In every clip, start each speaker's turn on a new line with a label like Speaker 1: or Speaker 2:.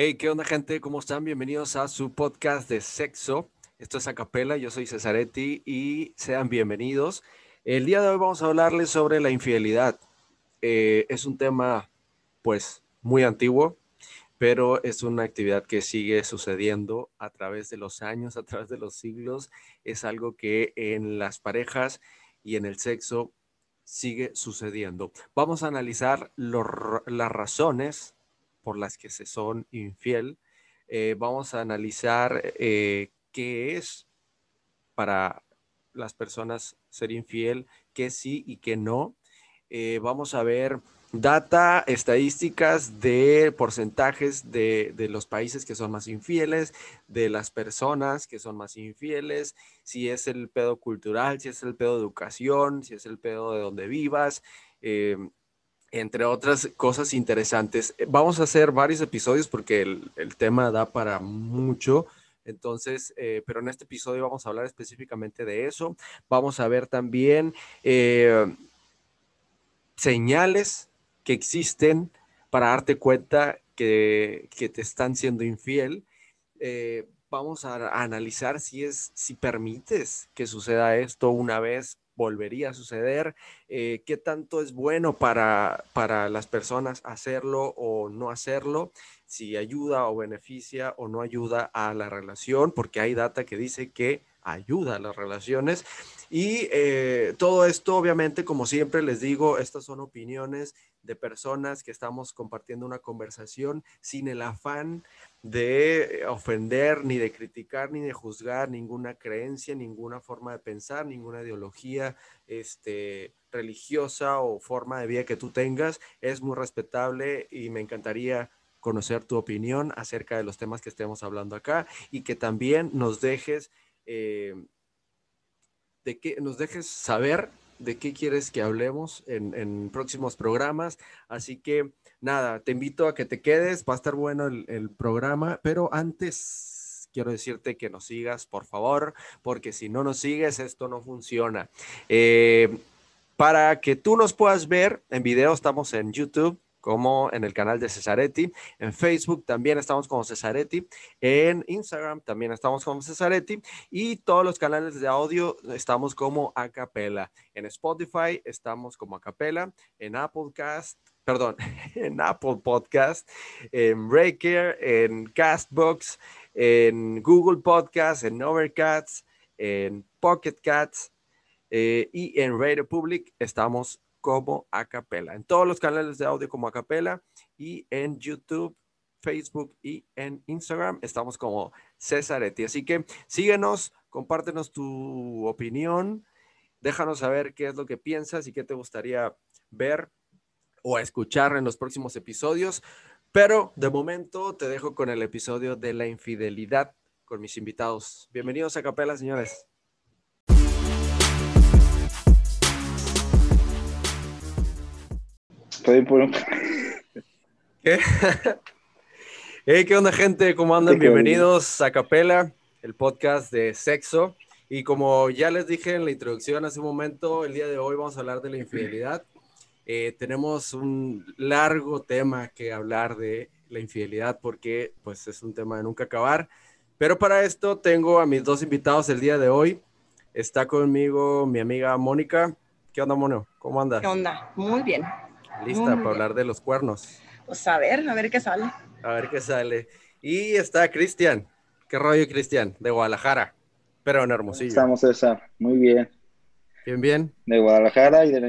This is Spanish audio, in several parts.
Speaker 1: Hey, ¿qué onda gente? ¿Cómo están? Bienvenidos a su podcast de sexo. Esto es Acapela, yo soy Cesaretti y sean bienvenidos. El día de hoy vamos a hablarles sobre la infidelidad. Eh, es un tema pues muy antiguo, pero es una actividad que sigue sucediendo a través de los años, a través de los siglos. Es algo que en las parejas y en el sexo sigue sucediendo. Vamos a analizar las razones por las que se son infiel. Eh, vamos a analizar eh, qué es para las personas ser infiel, qué sí y qué no. Eh, vamos a ver data, estadísticas de porcentajes de, de, los países que son más infieles, de las personas que son más infieles, si es el pedo cultural, si es el pedo de educación, si es el pedo de donde vivas, entre otras cosas interesantes. Eh, vamos a hacer varios episodios porque el, tema da para mucho. Entonces, eh, pero en este episodio vamos a hablar específicamente de eso. Vamos a ver también eh, señales que existen para darte cuenta que, te están siendo infiel. vamos a, analizar si es, si permites que suceda esto una vez volvería a suceder, eh, qué tanto es bueno para, para las personas hacerlo o no hacerlo, si ayuda o beneficia o no ayuda a la relación, porque hay data que dice que ayuda a las relaciones. Y eh, todo esto, obviamente, como siempre les digo, estas son opiniones de personas que estamos compartiendo una conversación sin el afán de ofender, ni de criticar, ni de juzgar ninguna creencia, ninguna forma de pensar, ninguna ideología este, religiosa o forma de vida que tú tengas. Es muy respetable y me encantaría conocer tu opinión acerca de los temas que estemos hablando acá y que también nos dejes, eh, de que nos dejes saber de qué quieres que hablemos en, en próximos programas. Así que nada, te invito a que te quedes, va a estar bueno el, programa, pero antes quiero decirte que nos sigas, por favor, porque si no nos sigues, esto no funciona. Eh, para que tú nos puedas ver en video, estamos en YouTube como en el canal de Cesaretti. En Facebook también estamos como Cesaretti. En Instagram también estamos como Cesaretti. Y todos los canales de audio estamos como Acapela. En Spotify estamos como Acapela. En Applecast perdón, en Apple Podcast, en Breaker, en Castbox, en Google Podcast, en Overcast, en Pocket Cats eh, y en Radio Public estamos como Acapela. En todos los canales de audio como Acapela y en YouTube, Facebook y en Instagram estamos como Cesaretti. Así que síguenos, compártenos tu opinión, déjanos saber qué es lo que piensas y qué te gustaría ver o a escuchar en los próximos episodios. Pero de momento te dejo con el episodio de la infidelidad con mis invitados. Bienvenidos a Capela, señores.
Speaker 2: Estoy por...
Speaker 1: ¿Qué? ¿Qué onda, gente? ¿Cómo andan? Bienvenidos a Capela, el podcast de sexo. Y como ya les dije en la introducción hace un momento, el día de hoy vamos a hablar de la infidelidad. Eh, tenemos un largo tema que hablar de la infidelidad porque pues es un tema de nunca acabar. Pero para esto tengo a mis dos invitados el día de hoy. Está conmigo mi amiga Mónica. ¿Qué onda, Mono? ¿Cómo andas?
Speaker 3: ¿Qué onda? Muy bien.
Speaker 1: ¿Lista para hablar de los cuernos?
Speaker 3: Pues a ver, a ver qué sale.
Speaker 1: A ver qué sale. Y está Cristian. ¿Qué rollo, Cristian? De Guadalajara, pero en Hermosillo.
Speaker 2: Estamos, César. Muy bien.
Speaker 1: Bien, bien.
Speaker 2: De Guadalajara y de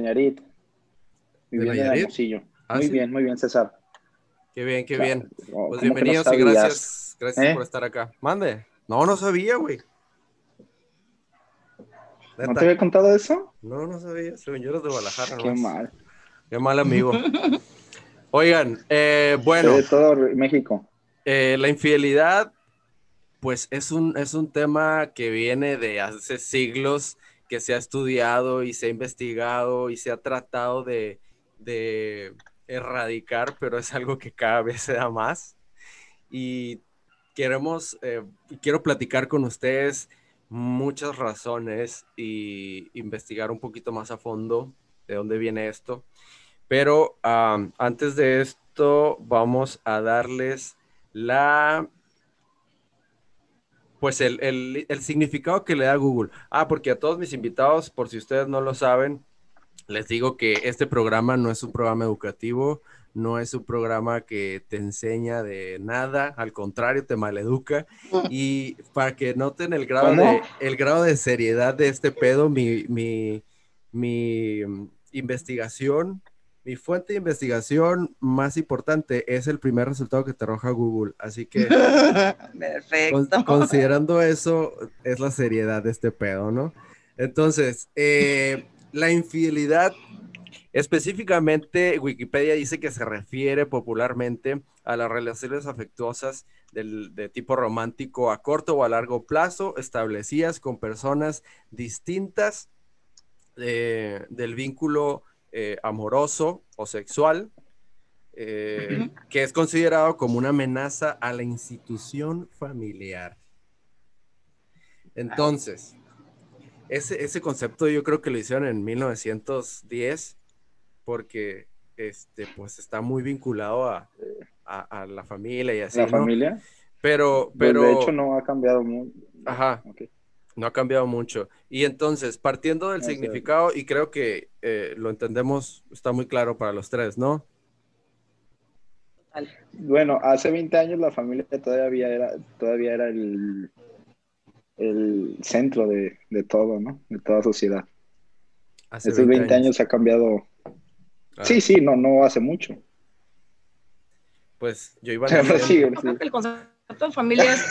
Speaker 2: Leñarito. ¿Ah, muy bien, muy bien, César.
Speaker 1: Qué bien, qué bien. Pues bienvenidos y gracias, gracias ¿Eh? por estar acá. Mande. No, no sabía, güey.
Speaker 2: ¿No te había contado eso?
Speaker 1: No, no sabía. Soy yo de Guadalajara.
Speaker 2: Qué mal.
Speaker 1: Qué mal amigo. Oigan, eh, bueno.
Speaker 2: De todo México.
Speaker 1: Eh, la infidelidad, pues es un, es un tema que viene de hace siglos, que se ha estudiado y se ha investigado y se ha tratado de, de erradicar, pero es algo que cada vez se da más. Y queremos, eh, quiero platicar con ustedes muchas razones y investigar un poquito más a fondo de dónde viene esto. Pero antes de esto, vamos a darles la pues el, el, el, significado que le da Google. Ah, porque a todos mis invitados, por si ustedes no lo saben, les digo que este programa no es un programa educativo, no es un programa que te enseña de nada, al contrario, te maleduca. Mm. Y para que noten el grado, de, el grado de seriedad de este pedo, mi, mi, mi mm, investigación mi fuente de investigación más importante es el primer resultado que te arroja Google. Así que,
Speaker 3: Perfecto.
Speaker 1: considerando eso, es la seriedad de este pedo, ¿no? Entonces, eh, la infidelidad, específicamente, Wikipedia dice que se refiere popularmente a las relaciones afectuosas de tipo romántico a corto o a largo plazo, establecidas con personas distintas eh, del vínculo eh, amoroso o sexual, eh, que es considerado como una amenaza a la institución familiar. Entonces, ese, ese concepto yo creo que lo hicieron en 1910 porque este, pues está muy vinculado a, la familia y así.
Speaker 2: ¿La familia?
Speaker 1: Pero,
Speaker 2: pues,
Speaker 1: pero...
Speaker 2: de hecho no ha cambiado mucho.
Speaker 1: Ajá. No ha cambiado mucho. Y entonces, partiendo del significado, y creo que eh, lo entendemos, está muy claro para los tres, ¿no?
Speaker 2: Bueno, hace 20 años la familia todavía era, todavía era el, el centro de, todo, ¿no? De toda sociedad. Hace 20, años. ha cambiado. Sí, sí, no, no hace mucho.
Speaker 1: Pues yo iba a
Speaker 3: decir... el concepto de familia es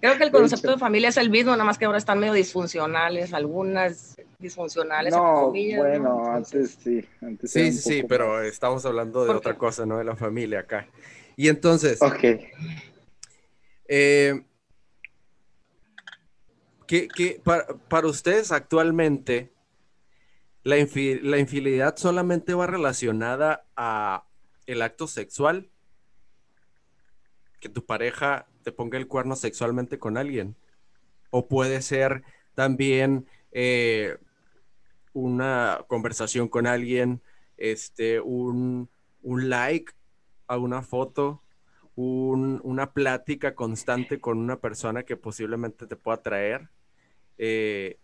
Speaker 3: Creo que el concepto de familia es el mismo, nada más que ahora están medio disfuncionales, algunas disfuncionales.
Speaker 2: No, bueno, antes sí. Antes
Speaker 1: sí, sí, sí, pero estamos hablando de otra cosa, ¿no? De la familia acá. Y entonces.
Speaker 2: Ok.
Speaker 1: Eh, ¿qué, para, ustedes actualmente, la, infidelidad solamente va relacionada a el acto sexual? Que tu pareja te ponga el cuerno sexualmente con alguien. O puede ser también eh, una conversación con alguien, este, un, like a una foto, una plática constante con una persona que posiblemente te pueda traer. Eh,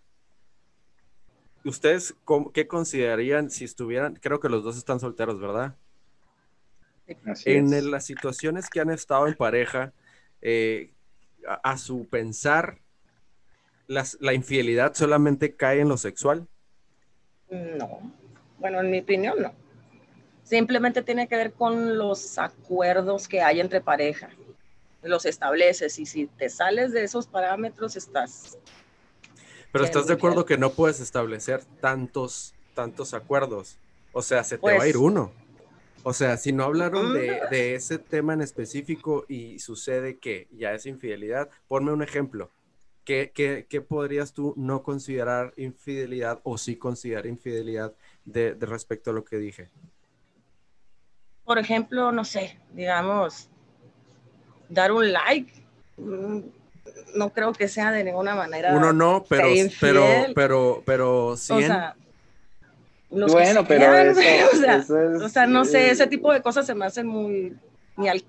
Speaker 1: ¿Ustedes qué considerarían si estuvieran, creo que los dos están solteros, ¿verdad? en las situaciones que han estado en pareja, eh, a, su pensar, la infidelidad solamente cae en lo sexual?
Speaker 3: No, bueno, en mi opinión no. Simplemente tiene que ver con los acuerdos que hay entre pareja. Los estableces y si te sales de esos parámetros estás...
Speaker 1: Pero estás de acuerdo que no puedes establecer tantos, tantos acuerdos. O sea, se te va a ir pues uno. O sea, si no hablaron de, ese tema en específico y sucede que ya es infidelidad, ponme un ejemplo. ¿Qué, podrías tú no considerar infidelidad o sí considerar infidelidad de, respecto a lo que dije?
Speaker 3: Por ejemplo, no sé, digamos, dar un like. No creo que sea de ninguna manera.
Speaker 1: Uno no, pero, pero, pero, pero, sí
Speaker 2: bueno, pero
Speaker 3: eso, o, sea, no sé, ese tipo de cosas se me hacen muy,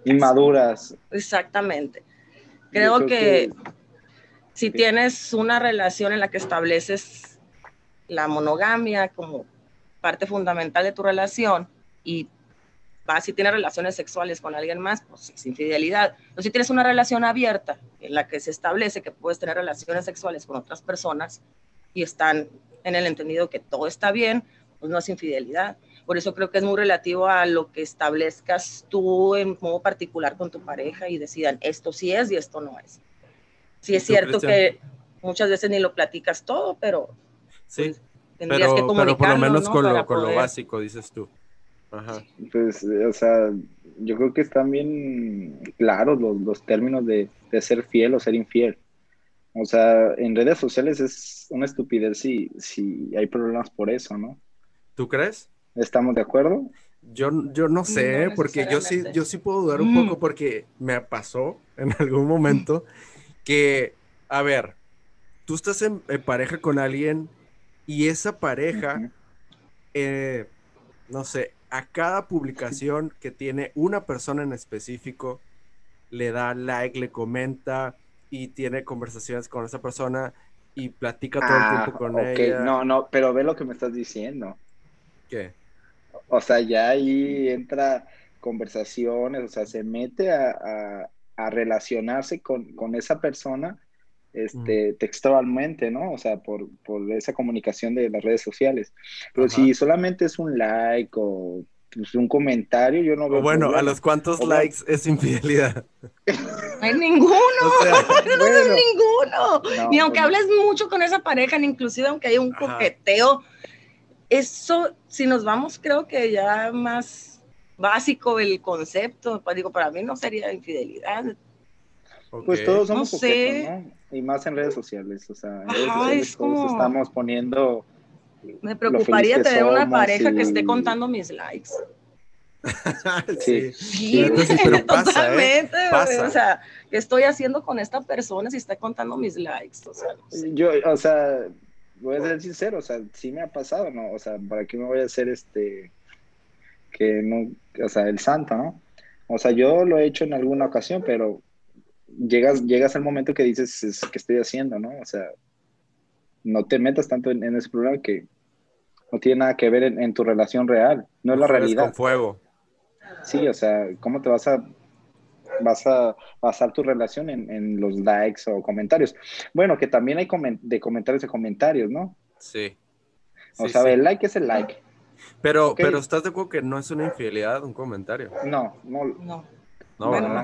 Speaker 2: inmaduras.
Speaker 3: Exactamente. Creo, que, si tienes una relación en la que estableces la monogamia como parte fundamental de tu relación y vas y tienes relaciones sexuales con alguien más, pues es infidelidad. Pero si tienes una relación abierta en la que se establece que puedes tener relaciones sexuales con otras personas y están en el entendido que todo está bien, pues no es infidelidad. Por eso creo que es muy relativo a lo que establezcas tú en modo particular con tu pareja y decidan esto sí es y esto no es. Sí es cierto que muchas veces ni lo platicas todo, pero
Speaker 1: sí, pues, tendrías que comunicarlo, pero por lo menos con, lo, con lo básico, dices tú. Ajá.
Speaker 2: Pues, o sea, yo creo que están bien claros los, los términos de, de, ser fiel o ser infiel. O sea, en redes sociales es una estupidez si, si hay problemas por eso, ¿no?
Speaker 1: ¿Tú crees?
Speaker 2: ¿Estamos de acuerdo?
Speaker 1: Yo, yo no sé, porque yo sí, yo sí puedo dudar un poco mm. porque me pasó en algún momento que, a ver, tú estás en, pareja con alguien y esa pareja, eh, no sé, a cada publicación que tiene una persona en específico, le da like, le comenta y tiene conversaciones con esa persona y platica todo el ah, tiempo con ella.
Speaker 2: No, no, pero ve lo que me estás diciendo.
Speaker 1: ¿Qué?
Speaker 2: O sea, ya ahí entra conversaciones, o sea, se mete a, relacionarse con, con, esa persona este, textualmente, ¿no? O sea, por, por, esa comunicación de las redes sociales. Pero si solamente es un like o pues, un comentario, yo no veo.
Speaker 1: bueno, ¿a los cuantos likes es infidelidad?
Speaker 3: No hay ninguno, no ninguno. ni aunque hables mucho con esa pareja, ni inclusive aunque haya un coqueteo. Eso, si nos vamos, creo que ya más básico el concepto, pues digo, para mí no sería infidelidad.
Speaker 2: Pues todos somos no ¿no? Y más en redes sociales, o sea, estamos poniendo...
Speaker 3: Me preocuparía tener una pareja que esté contando mis likes.
Speaker 1: sí, sí, pero pasa, ¿eh?
Speaker 3: O sea, ¿qué estoy haciendo con esta persona si está contando mis likes? O sea,
Speaker 2: Yo, o sea, voy a ser sincero, o sea, sí me ha pasado, ¿no? O sea, ¿para qué me voy a hacer este, que no, o sea, el santo, ¿no? O sea, yo lo he hecho en alguna ocasión, pero llegas, llegas al momento que dices, ¿qué estoy haciendo, no? O sea, no te metas tanto en, ese problema que no tiene nada que ver en, tu relación real, no es la realidad.
Speaker 1: Con fuego.
Speaker 2: Sí, o sea, ¿cómo te vas a vas a basar tu relación en, los likes o comentarios? Bueno, que también hay de comentarios a comentarios, ¿no?
Speaker 1: Sí.
Speaker 2: O sea, el like es el like.
Speaker 1: Pero, pero ¿estás de acuerdo que no es una infidelidad un comentario?
Speaker 2: No, no. No. No, bueno,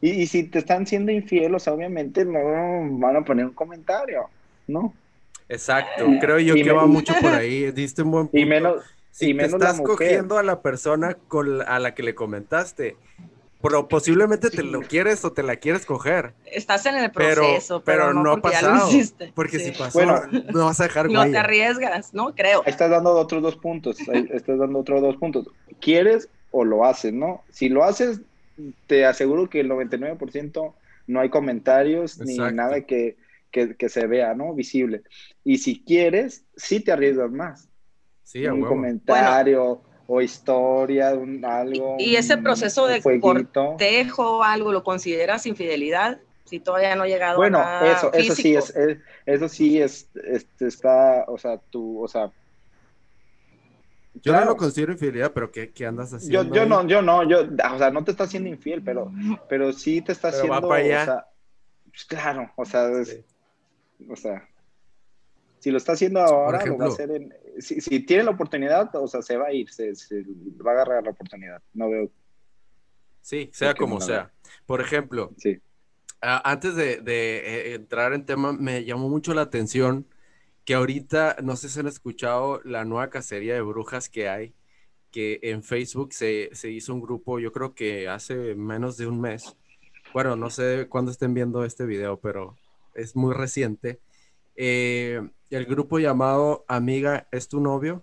Speaker 2: y, y, si te están siendo infieles, obviamente no van a poner un comentario, ¿no?
Speaker 1: Exacto, creo yo que va mucho por ahí, diste un buen punto.
Speaker 2: Y menos,
Speaker 1: si te estás cogiendo a la persona con a la que le comentaste, pero posiblemente te lo quieres o te la quieres coger.
Speaker 3: Estás en el proceso, pero, no, ha pasado.
Speaker 1: porque si pasó, bueno, no vas a dejar
Speaker 3: No te arriesgas, ¿no? Creo.
Speaker 2: Estás dando otros dos puntos, estás dando otros dos puntos. ¿Quieres o lo haces, no? Si lo haces, te aseguro que el 99% no hay comentarios ni nada que, se vea, ¿no? Visible. Y si quieres, sí te arriesgas más.
Speaker 1: Sí,
Speaker 2: un comentario o historia, algo.
Speaker 3: ¿Y ese proceso de cortejo o algo lo consideras infidelidad? Si todavía no ha llegado
Speaker 2: bueno, a Bueno, eso, eso sí es, eso sí es, está, o sea, tú, o sea,
Speaker 1: yo no lo considero infidelidad, pero ¿qué, qué andas haciendo?
Speaker 2: Yo, yo no, yo no, yo, o sea, no te está haciendo infiel, pero, pero sí te está haciendo. Va para allá. O sea, pues claro, o sea, o sea, si lo está haciendo ahora, lo va a hacer en, si, si, tiene la oportunidad, o sea, se va a ir, se, se va a agarrar la oportunidad. No veo.
Speaker 1: Sí, sea como sea. Por ejemplo,
Speaker 2: sí.
Speaker 1: antes de, de, eh, entrar en tema, me llamó mucho la atención que ahorita, no sé si han escuchado la nueva cacería de brujas que hay, que en Facebook se, hizo un grupo, yo creo que hace menos de un mes. Bueno, no sé cuándo estén viendo este video, pero es muy reciente. Eh, el grupo llamado Amiga es tu novio.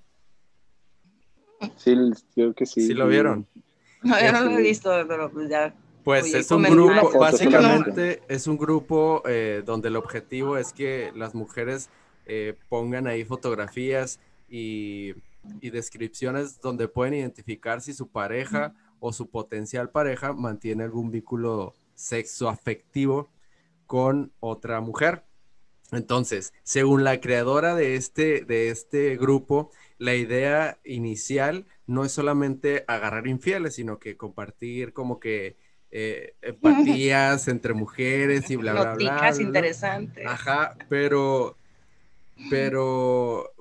Speaker 2: Sí, creo que sí.
Speaker 1: ¿Sí lo vieron?
Speaker 3: No, yo no lo he visto, pero pues ya.
Speaker 1: Pues es un grupo, básicamente es un grupo eh, donde el objetivo es que las mujeres eh, pongan ahí fotografías y, descripciones donde pueden identificar si su pareja o su potencial pareja mantiene algún vínculo sexo afectivo con otra mujer. Entonces, según la creadora de este, de este grupo, la idea inicial no es solamente agarrar infieles, sino que compartir como que eh, empatías entre mujeres y bla, bla, bla. bla,
Speaker 3: interesantes.
Speaker 1: Ajá, pero pero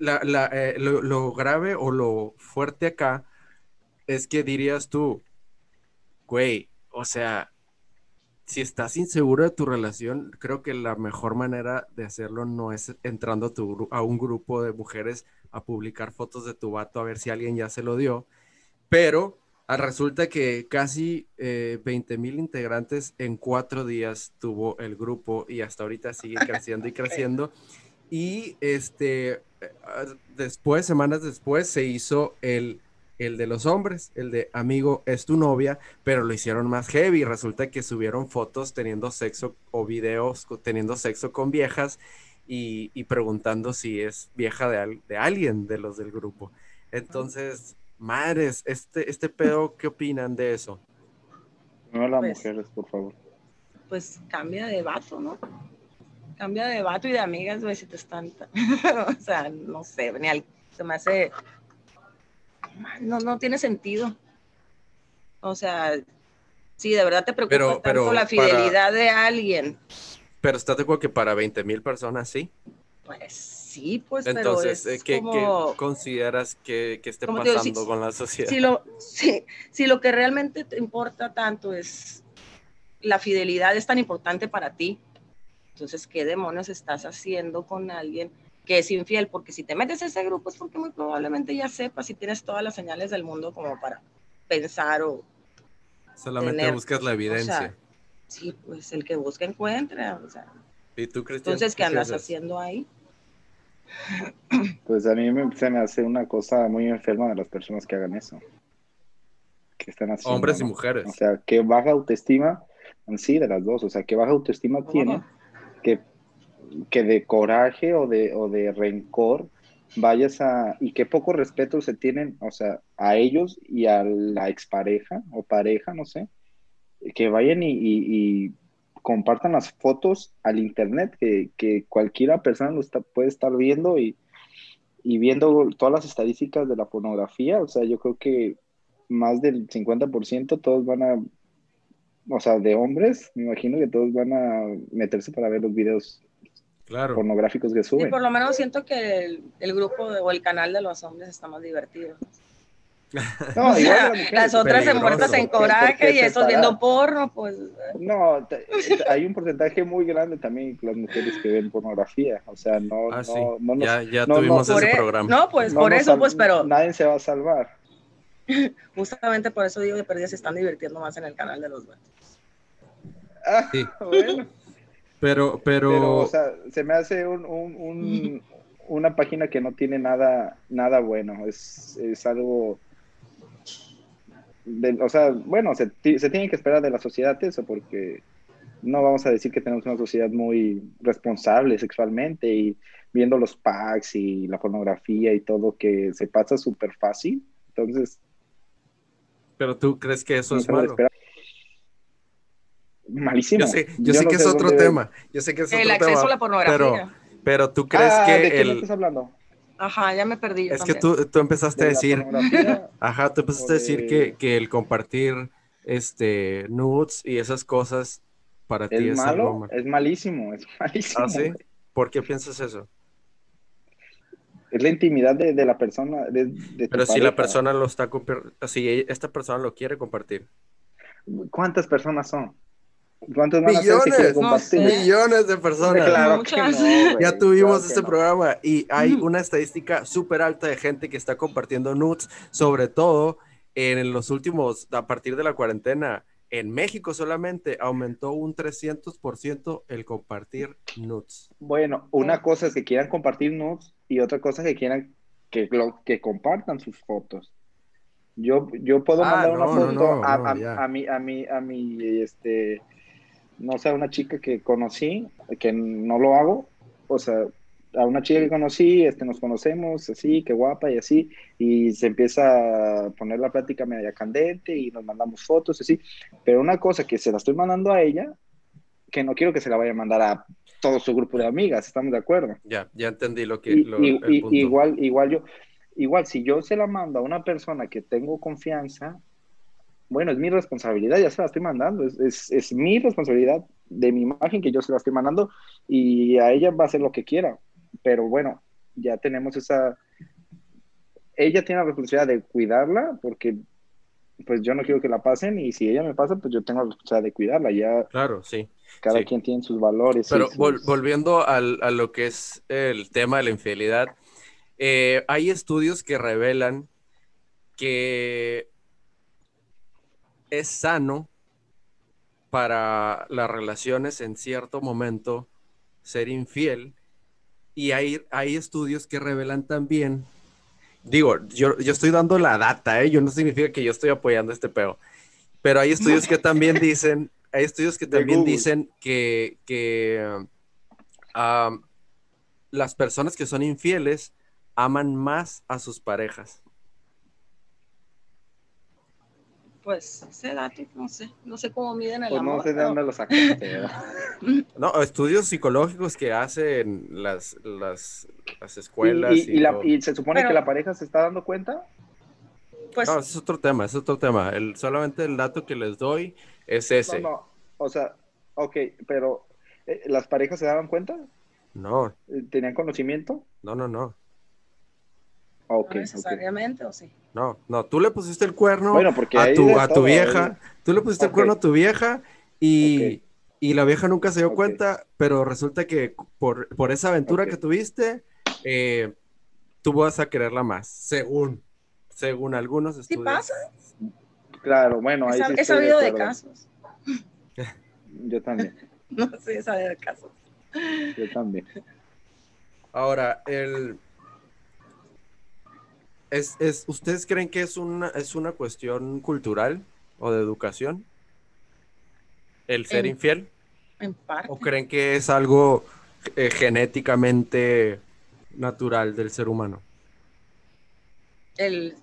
Speaker 1: eh, lo, grave o lo fuerte acá es que dirías tú, güey, o sea, si estás inseguro de tu relación, creo que la mejor manera de hacerlo no es entrando a, tu, a un grupo de mujeres a publicar fotos de tu vato a ver si alguien ya se lo dio, pero ah, resulta que casi 20 eh, mil integrantes en cuatro días tuvo el grupo y hasta ahorita sigue creciendo y creciendo. Y este, después, semanas después, se hizo el, el de los hombres, el de amigo es tu novia, pero lo hicieron más heavy. Resulta que subieron fotos teniendo sexo o videos teniendo sexo con viejas y, preguntando si es vieja de, de alguien de los del grupo. Entonces, madres, este, este pedo, ¿qué opinan de eso?
Speaker 2: No las pues, mujeres, por favor.
Speaker 3: Pues cambia de vato, ¿no? Cambia de vato y de amigas, güey, si te están. o sea, no sé, al... se me hace. No, no tiene sentido. O sea, si de verdad te preocupa tanto la fidelidad de alguien.
Speaker 1: Pero estás de acuerdo que para 20 mil personas sí.
Speaker 3: Pues sí, pues,
Speaker 1: Entonces,
Speaker 3: pero
Speaker 1: es ¿qué, consideras que, que esté pasando con la sociedad?
Speaker 3: Si lo, si, lo que realmente te importa tanto es la fidelidad, es tan importante para ti, entonces, ¿qué demonios estás haciendo con alguien que es infiel? Porque si te metes a ese grupo es porque muy probablemente ya sepas si tienes todas las señales del mundo como para pensar o...
Speaker 1: Solamente buscas la evidencia.
Speaker 3: sí, pues el que busca encuentra. O sea.
Speaker 1: ¿Y tú,
Speaker 3: Entonces, ¿qué andas haciendo ahí?
Speaker 2: Pues a mí se me hace una cosa muy enferma de las personas que hagan eso. Que están haciendo.
Speaker 1: Hombres y mujeres.
Speaker 2: O sea, que baja autoestima, sí, de las dos. O sea, que baja autoestima tiene que, que de coraje o de, o de rencor vayas a. y qué poco respeto se tienen, o sea, a ellos y a la expareja o pareja, no sé, que vayan y compartan las fotos al internet, que, que cualquiera persona lo está, puede estar viendo y, y, viendo todas las estadísticas de la pornografía. O sea, yo creo que más del 50% todos van a, o sea, de hombres, me imagino que todos van a meterse para ver los videos
Speaker 1: claro.
Speaker 2: pornográficos que suben.
Speaker 3: por lo menos siento que el, el grupo o el canal de los hombres está más divertido. No, las otras se muertas en coraje y eso viendo porno, pues.
Speaker 2: No, hay un porcentaje muy grande también las mujeres que ven pornografía. O sea, no,
Speaker 1: ah,
Speaker 2: no, no,
Speaker 1: Ya, ya tuvimos ese e-, programa.
Speaker 3: No, pues por eso, pues, pero.
Speaker 2: Nadie se va a salvar.
Speaker 3: Justamente por eso digo que perdí se están divirtiendo más en el canal de los vatos.
Speaker 2: Ah, sí. bueno.
Speaker 1: Pero, pero.
Speaker 2: o sea, se me hace un, un, un, una página que no tiene nada, nada bueno. Es, es algo o sea, bueno, se, se, tiene que esperar de la sociedad eso, porque no vamos a decir que tenemos una sociedad muy responsable sexualmente y viendo los packs y la pornografía y todo que se pasa súper fácil. Entonces.
Speaker 1: Pero tú crees que eso es malo.
Speaker 2: Malísimo.
Speaker 1: Yo sé, yo, sé que es otro tema. Yo sé que es
Speaker 3: el
Speaker 1: acceso
Speaker 3: a la pornografía.
Speaker 1: Pero, pero tú crees ah, que.
Speaker 2: ¿De qué
Speaker 1: el...
Speaker 2: estás hablando?
Speaker 3: Ajá, ya me perdí.
Speaker 1: es que tú, tú, empezaste a decir, ajá, tú empezaste a decir que, que, el compartir este nudes y esas cosas para ti es
Speaker 2: malo, es malísimo, es malísimo.
Speaker 1: ¿Ah, sí? ¿Por qué piensas eso?
Speaker 2: Es la intimidad de, de la persona. De,
Speaker 1: Pero si la persona lo está, si esta persona lo quiere compartir.
Speaker 2: ¿Cuántas personas son?
Speaker 1: ¿Cuántos millones, millones de personas.
Speaker 2: Claro
Speaker 1: ya tuvimos este programa y hay una estadística súper alta de gente que está compartiendo nudes, sobre todo en los últimos, a partir de la cuarentena. En México solamente aumentó un 300% el compartir nudes.
Speaker 2: Bueno, una cosa es que quieran compartir nudes y otra cosa es que quieran que, que compartan sus fotos. Yo, yo puedo ah, mandar una foto a, a, a, mi, a mi, a mi, este, no sé, a una chica que conocí, que no lo hago, o sea, a una chica que conocí, este, nos conocemos, así, qué guapa y así, y se empieza a poner la plática media candente y nos mandamos fotos, así, pero una cosa que se la estoy mandando a ella, que no quiero que se la vaya a mandar a todo su grupo de amigas, ¿estamos de acuerdo?
Speaker 1: Ya, ya entendí lo que...
Speaker 2: igual, igual yo, igual si yo se la mando a una persona que tengo confianza, bueno, es mi responsabilidad, ya se la estoy mandando, es, es, mi responsabilidad de mi imagen que yo se la estoy mandando y a ella va a hacer lo que quiera, pero bueno, ya tenemos esa, ella tiene la responsabilidad de cuidarla porque pues yo no quiero que la pasen y si ella me pasa, pues yo tengo la responsabilidad de cuidarla, ya.
Speaker 1: Claro, sí.
Speaker 2: Cada quien tiene sus valores.
Speaker 1: Pero volviendo al, a lo que es el tema de la infidelidad, eh, hay estudios que revelan que es sano para las relaciones en cierto momento ser infiel. Y hay, hay estudios que revelan también, digo, yo, yo estoy dando la data, ¿eh? yo no significa que yo estoy apoyando este peo, pero hay estudios que también dicen, hay estudios que también dicen que, que las personas que son infieles aman más a sus parejas.
Speaker 3: Pues ese dato, no sé, no sé cómo miden el
Speaker 2: pues
Speaker 3: amor.
Speaker 2: No sé de dónde lo sacaste.
Speaker 1: no, estudios psicológicos que hacen las, las, las escuelas.
Speaker 2: ¿Y, y, se supone que la pareja se está dando cuenta?
Speaker 1: Pues, no, es otro tema, es otro tema. El, solamente el dato que les doy es ese.
Speaker 2: No, no, o sea, ok, pero eh, ¿las parejas se daban cuenta?
Speaker 1: No.
Speaker 2: ¿Tenían conocimiento?
Speaker 1: No, no, no.
Speaker 2: Okay,
Speaker 3: no necesariamente, ¿o sí?
Speaker 1: No, no, tú le pusiste el cuerno
Speaker 2: bueno, porque
Speaker 1: a tu, a tu vieja, tú le pusiste el cuerno a tu vieja y, y, la vieja nunca se dio cuenta, pero resulta que por, por esa aventura que tuviste, eh, tú vas a quererla más, según, según algunos estudios.
Speaker 3: ¿Sí pasa?
Speaker 2: Claro, bueno, ahí
Speaker 3: He, sabido de, casos.
Speaker 2: Yo también.
Speaker 3: no, sí, he sabido de casos.
Speaker 2: Yo también.
Speaker 1: Ahora, el es, ¿Ustedes creen que es una, es una cuestión cultural o de educación? ¿El ser infiel?
Speaker 3: En parte.
Speaker 1: ¿O creen que es algo eh, genéticamente natural del ser humano?
Speaker 3: El,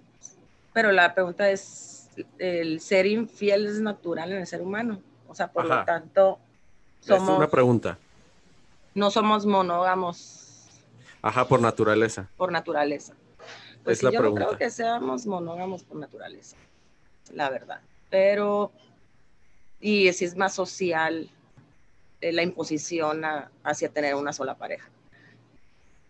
Speaker 3: pero la pregunta es, ¿el ser infiel es natural en el ser humano? O sea, por lo tanto,
Speaker 1: somos... Es una pregunta.
Speaker 3: No somos monógamos.
Speaker 1: Ajá, por naturaleza.
Speaker 3: Por naturaleza. Pues yo no creo que seamos monógamos por naturaleza, la verdad. Pero, y si es más social eh, la imposición hacia tener una sola pareja.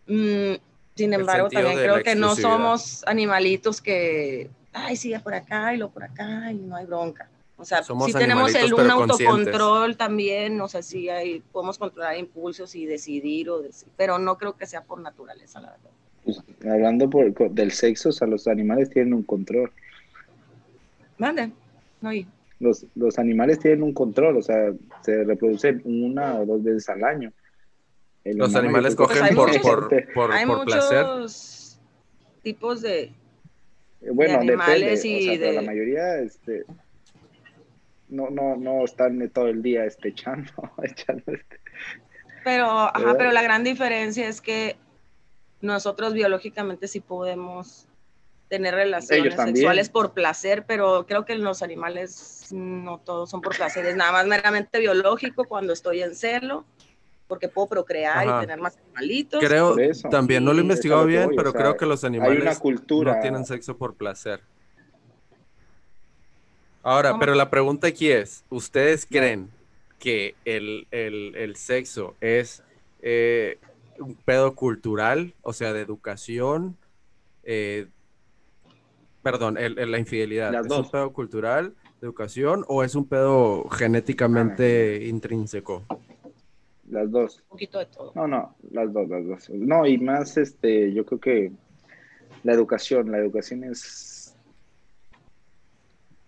Speaker 3: Mm, sin embargo, también creo que no somos animalitos que, ay, sigue por acá y lo por acá y no hay bronca. O sea, si tenemos el, un autocontrol también, no sé si hay, podemos controlar impulsos y decidir, o pero no creo que sea por naturaleza, la verdad.
Speaker 2: Pues, hablando por, del sexo, o sea, los animales tienen un control.
Speaker 3: Vale, no
Speaker 2: los, los animales tienen un control, o sea, se reproducen una o dos veces al año.
Speaker 1: los animales cogen por, por, por,
Speaker 3: hay muchos tipos de,
Speaker 2: bueno, animales y de... la mayoría este, no, no, no están todo el día este, echando, echando este.
Speaker 3: Pero, ajá, pero la gran diferencia es que nosotros biológicamente sí podemos tener relaciones sexuales por placer, pero creo que los animales no todos son por placer, es nada más meramente biológico cuando estoy en celo, porque puedo procrear y tener más animalitos.
Speaker 1: Creo, también no lo he investigado bien, pero creo que los animales no tienen sexo por placer. Ahora, pero la pregunta aquí es, ¿ustedes creen que el, el sexo es eh, un pedo cultural, o sea, de educación, eh, perdón, la infidelidad, ¿es un pedo cultural, de educación o es un pedo genéticamente intrínseco?
Speaker 2: Las dos.
Speaker 3: Un poquito de todo.
Speaker 2: No, no, las dos, las dos. No, y más, este, yo creo que la educación, la educación es...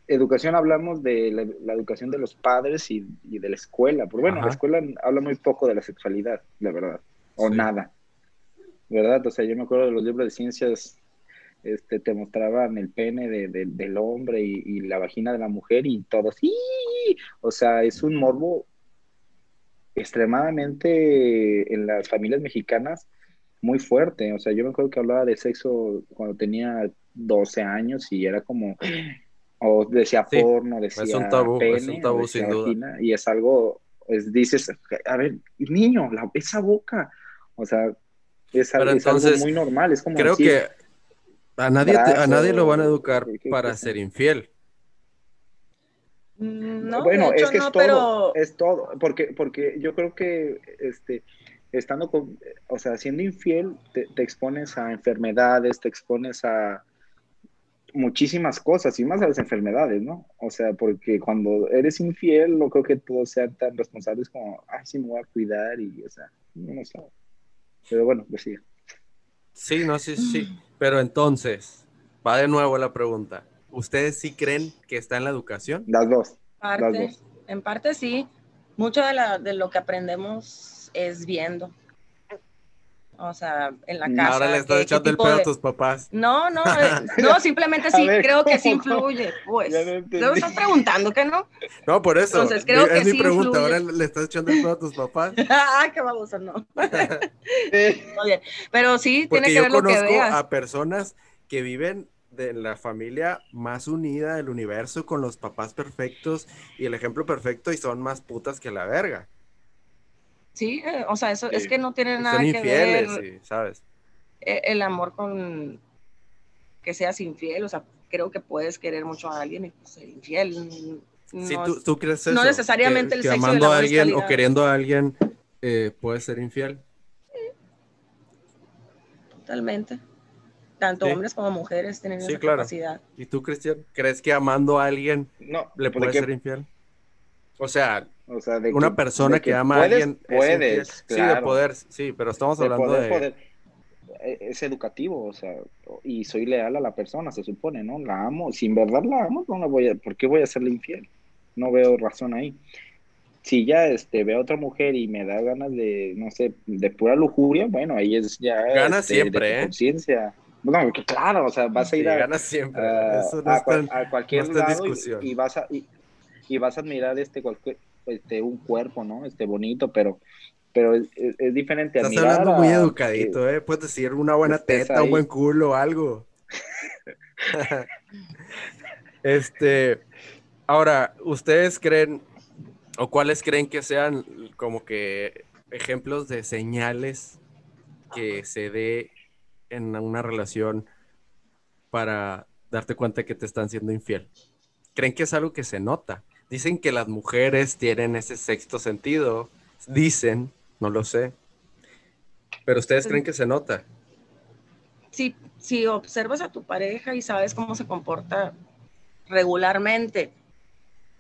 Speaker 2: Educación hablamos de la, educación de los padres y, de la escuela. Porque bueno, la escuela habla muy poco de la sexualidad, la verdad o nada, ¿verdad? O sea, yo me acuerdo de los libros de ciencias, este, te mostraban el pene de, del hombre y, la vagina de la mujer y todo así, o sea, es un morbo extremadamente en las familias mexicanas muy fuerte, o sea, yo me acuerdo que hablaba de sexo cuando tenía 12 años y era como, o decía porno, decía
Speaker 1: es un tabú, es un tabú sin duda.
Speaker 2: y es algo, pues dices, a ver, niño, la, esa boca, o sea, es, algo, muy normal. Es como
Speaker 1: creo que a nadie, a nadie lo van a educar para ser infiel.
Speaker 3: Mm, no,
Speaker 2: bueno, es que
Speaker 3: es
Speaker 2: todo, es todo, porque, porque yo creo que este, estando con, o sea, siendo infiel, te, expones a enfermedades, te expones a muchísimas cosas y más a las enfermedades, ¿no? O sea, porque cuando eres infiel, no creo que todos sean tan responsables como, ay, sí, me voy a cuidar y, o sea, no, no sé. Pero bueno, pues sí.
Speaker 1: Sí, no, sí, sí. Pero entonces, va de nuevo la pregunta. ¿Ustedes sí creen que está en la educación?
Speaker 2: Las dos.
Speaker 3: En parte sí. Mucho de, la, de lo que aprendemos es viendo. O sea, en la casa.
Speaker 1: Ahora le estás echando el pedo a tus papás.
Speaker 3: No, no, eh, no, simplemente sí, creo que sí influye. Pues, ¿Te estás preguntando que no?
Speaker 1: No, por eso. Entonces, creo es mi pregunta. Ahora le estás echando el pedo a tus papás.
Speaker 3: ah, qué baboso, no. Pero sí, tiene que ver lo que veas.
Speaker 1: a personas que viven de la familia más unida del universo con los papás perfectos y el ejemplo perfecto y son más putas que la verga.
Speaker 3: Sí, eh, o sea, eso es que no tiene nada que ver.
Speaker 1: Sí, ¿sabes?
Speaker 3: E, el amor con que seas infiel, o sea, creo que puedes querer mucho a alguien y pues, ser infiel.
Speaker 1: No, tú, crees eso.
Speaker 3: No necesariamente el sexo
Speaker 1: amando a alguien o queriendo a alguien eh, puedes ser infiel.
Speaker 3: Totalmente. Tanto hombres como mujeres tienen esa capacidad.
Speaker 1: ¿Y tú, Cristian, crees que amando a alguien no, le puede ser infiel? O sea, una persona que, ama a alguien.
Speaker 2: Puedes,
Speaker 1: Sí, de poder, sí, pero estamos hablando de.
Speaker 2: E, es educativo, o sea, y soy leal a la persona, se supone, ¿no? La amo, si en verdad la amo, no la voy a, ¿por qué voy a serle infiel? No veo razón ahí. Si ya este, veo a otra mujer y me da ganas de, no sé, de pura lujuria, bueno, ahí es ya.
Speaker 1: Gana este, siempre, ¿eh?
Speaker 2: Conciencia. No, claro, o sea, vas a ir a,
Speaker 1: gana siempre.
Speaker 2: a, cualquier lado y, vas a, y, vas a admirar este, cualquier, este, un cuerpo, ¿no? Este bonito, pero pero es, diferente.
Speaker 1: Estás hablando muy educadito, ¿eh? Puedes decir una buena teta, un buen culo, algo. este, ahora, ¿ustedes creen o cuáles creen que sean como que ejemplos de señales que se dé en una relación para darte cuenta que te están siendo infiel? ¿Creen que es algo que se nota? Dicen que las mujeres tienen ese sexto sentido, dicen, no lo sé. Pero ustedes creen que se nota.
Speaker 3: Si, si observas a tu pareja y sabes cómo se comporta regularmente,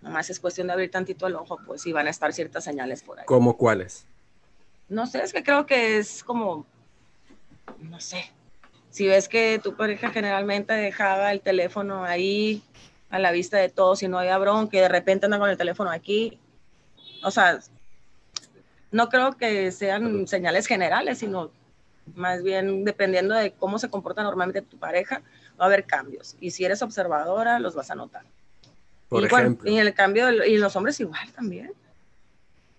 Speaker 3: nomás es cuestión de abrir tantito el ojo, pues y van a estar ciertas señales por ahí.
Speaker 1: ¿Cómo cuáles?
Speaker 3: No sé, es que creo que es como, no sé, si ves que tu pareja generalmente dejaba el teléfono ahí a la vista de todos y no había bronca, que de repente anda con el teléfono aquí, o sea, no creo que sean señales generales, sino más bien dependiendo de cómo se comporta normalmente tu pareja, va a haber cambios. Y si eres observadora, los vas a notar.
Speaker 1: Por ejemplo.
Speaker 3: y el cambio, y los hombres igual también.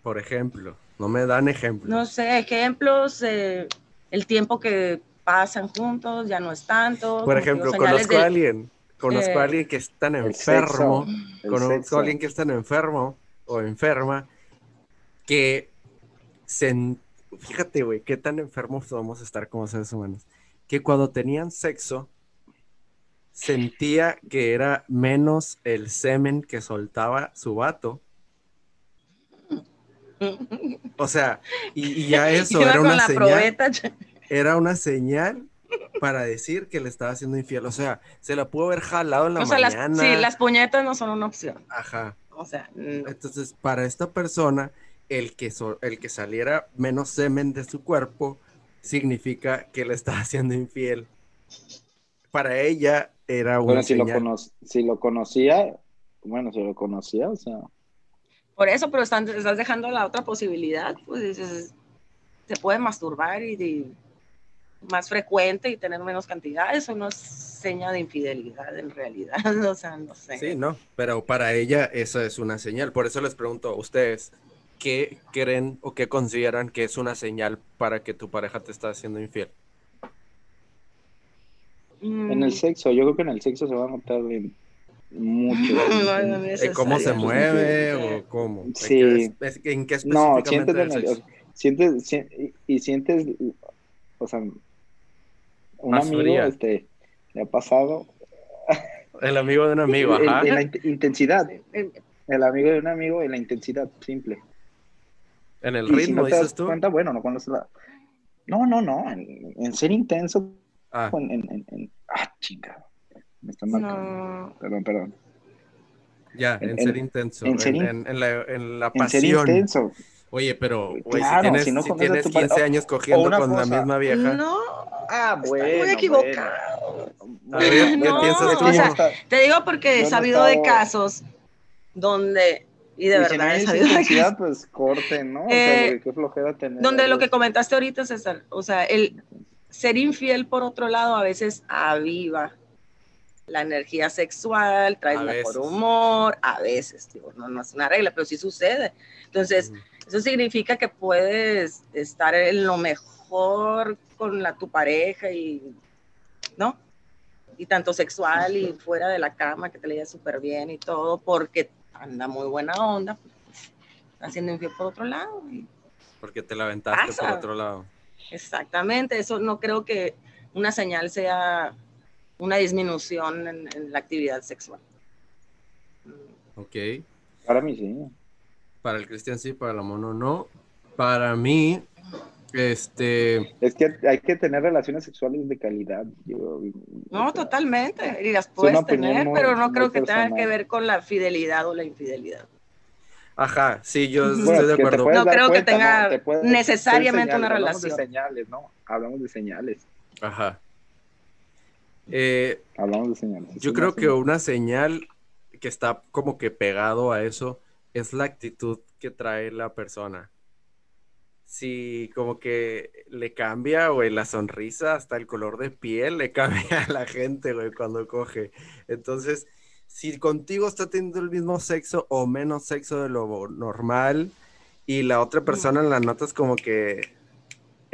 Speaker 1: Por ejemplo, no me dan ejemplos.
Speaker 3: No sé, ejemplos, eh, el tiempo que pasan juntos ya no es tanto.
Speaker 1: Por ejemplo, conozco a alguien, conozco a eh, alguien que es tan enfermo, conozco a alguien que es tan enfermo o enferma que fíjate, güey, qué tan enfermos podemos estar como seres humanos, que cuando tenían sexo, sentía que era menos el semen que soltaba su vato. O sea, y, ya eso era una señal. Era una señal para decir que le estaba haciendo infiel. O sea, se la pudo haber jalado en la mañana.
Speaker 3: sí, las puñetas no son una opción.
Speaker 1: Ajá.
Speaker 3: O sea,
Speaker 1: entonces para esta persona el que, el que saliera menos semen de su cuerpo significa que le está haciendo infiel. Para ella era un
Speaker 2: bueno, si lo, si lo conocía, bueno, si lo conocía, o sea.
Speaker 3: Por eso, pero estás dejando la otra posibilidad, pues se puede masturbar y, más frecuente y tener menos cantidad, eso no es seña de infidelidad en realidad, o sea, no sé.
Speaker 1: Sí, no, pero para ella eso es una señal, por eso les pregunto a ustedes, ¿qué creen o qué consideran que es una señal para que tu pareja te está haciendo infiel?
Speaker 2: En el sexo, yo creo que en el sexo se va a notar mucho.
Speaker 1: ¿En cómo se mueve o cómo?
Speaker 2: Sí.
Speaker 1: ¿En qué, No, sientes,
Speaker 2: sientes, y sientes, o sea, un amigo, este, le ha pasado.
Speaker 1: El amigo de un amigo, ajá.
Speaker 2: En, la intensidad. El amigo de un amigo en la intensidad, simple.
Speaker 1: En el ritmo, dices tú.
Speaker 2: Cuenta, bueno, no conoces la. No, no, no. En, ser intenso. Ah. En, en, ah, chinga. Me están marcando. Perdón, perdón.
Speaker 1: Ya, en, ser intenso. En, ser en, la, en la pasión.
Speaker 2: En ser intenso.
Speaker 1: Oye, pero güey, si tienes, si no si tienes 15 años cogiendo con la misma vieja.
Speaker 3: No,
Speaker 2: ah, bueno.
Speaker 3: Estoy muy equivocado. No, o sea, te digo porque he sabido de casos donde y de verdad,
Speaker 2: si intensidad, pues corte, ¿no? Eh, qué flojera tener.
Speaker 3: Donde lo que comentaste ahorita, César, o sea, el ser infiel, por otro lado, a veces aviva la energía sexual, trae mejor humor, a veces, digo, no, no, es una regla, pero sí sucede. Entonces, eso significa que puedes estar en lo mejor con la, tu pareja y, ¿no? y tanto sexual y fuera de la cama, que te leía súper bien y todo, porque anda muy buena onda, pues, haciendo infiel por otro lado.
Speaker 1: porque te la aventaste por otro lado.
Speaker 3: Exactamente, eso no creo que una señal sea una disminución en, la actividad sexual.
Speaker 1: Ok.
Speaker 2: Para mí sí.
Speaker 1: Para el cristian sí, para la mono no. Para mí, este.
Speaker 2: Es que hay que tener relaciones sexuales de calidad.
Speaker 3: no, totalmente. Y las puedes tener, pero no creo que tenga que ver con la fidelidad o la infidelidad.
Speaker 1: Ajá, sí, yo estoy de acuerdo.
Speaker 3: No creo que tenga necesariamente una relación.
Speaker 2: Hablamos de señales, ¿no? Hablamos de señales.
Speaker 1: Ajá. Eh,
Speaker 2: hablamos de señales.
Speaker 1: Yo creo que una señal que está como que pegado a eso es la actitud que trae la persona si como que le cambia, güey, la sonrisa, hasta el color de piel le cambia a la gente, güey, cuando coge. Entonces, si contigo está teniendo el mismo sexo o menos sexo de lo normal y la otra persona la notas como que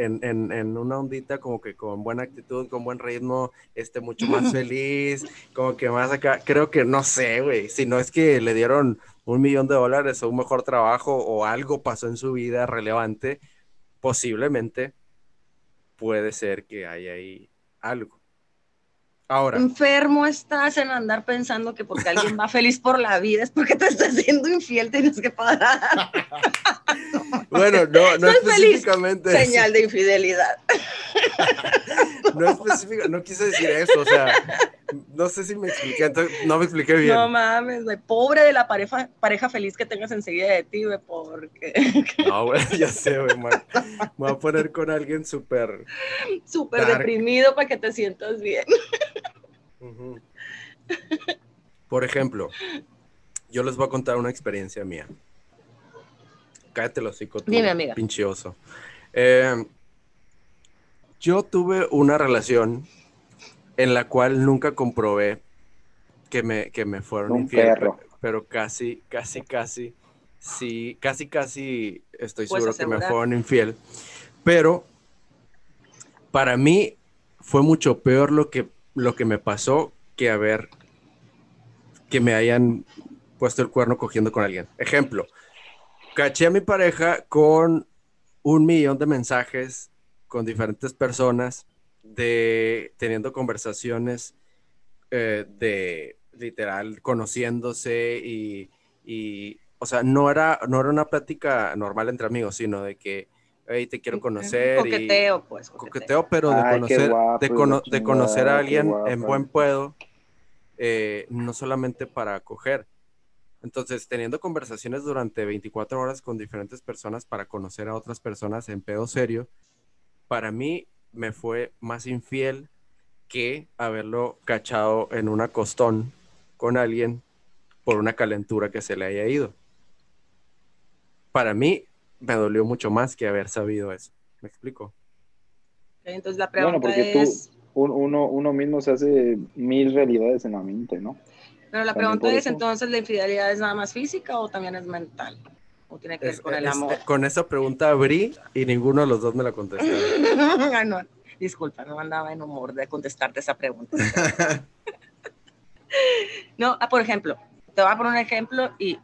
Speaker 1: en, en, una ondita como que con buena actitud, con buen ritmo, esté mucho más feliz, como que más acá, creo que no sé, güey, si no es que le dieron un millón de dólares o un mejor trabajo o algo pasó en su vida relevante, posiblemente puede ser que haya ahí algo. Ahora.
Speaker 3: Enfermo estás en andar pensando que porque alguien va feliz por la vida es porque te estás siendo infiel, tienes que parar.
Speaker 1: bueno, no, no específicamente.
Speaker 3: Señal de infidelidad.
Speaker 1: no específico, no quise decir eso, o sea, no sé si me expliqué, entonces no me expliqué bien.
Speaker 3: No mames, güey, pobre de la pareja, pareja feliz que tengas enseguida de ti, güey, porque...
Speaker 1: No, güey, ya sé, güey, me voy a poner con alguien súper...
Speaker 3: Súper deprimido para que te sientas bien.
Speaker 1: Por ejemplo, yo les voy a contar una experiencia mía. Cállate los hocico tú,
Speaker 3: Dime, amiga.
Speaker 1: pinchioso. Eh, yo tuve una relación en la cual nunca comprobé que me, que me fueron infiel, pero, casi, casi, casi, sí, casi, casi estoy seguro que me fueron infiel. Pero para mí fue mucho peor lo que, lo que me pasó que haber, que me hayan puesto el cuerno cogiendo con alguien. Ejemplo, caché a mi pareja con un millón de mensajes con diferentes personas, de teniendo conversaciones eh, de literal conociéndose y, y, o sea, no era, no era una plática normal entre amigos, sino de que, hey, te quiero conocer.
Speaker 3: Coqueteo, pues.
Speaker 1: Coqueteo, pero de conocer, de, conocer a alguien en buen puedo, eh, no solamente para acoger. Entonces, teniendo conversaciones durante 24 horas con diferentes personas para conocer a otras personas en pedo serio, para mí me fue más infiel que haberlo cachado en una costón con alguien por una calentura que se le haya ido. Para mí me dolió mucho más que haber sabido eso. ¿Me explico?
Speaker 3: Entonces la pregunta
Speaker 2: bueno, porque
Speaker 3: es...
Speaker 2: Tú, uno, uno mismo se hace mil realidades en la mente, ¿no?
Speaker 3: Pero la pregunta es, entonces, ¿la infidelidad es nada más física o también es mental? ¿O tiene que ver con el amor?
Speaker 1: con esa pregunta abrí y ninguno de los dos me la contestó.
Speaker 3: no, disculpa, no andaba en humor de contestarte esa pregunta. no, ah, por ejemplo, te voy a poner un ejemplo y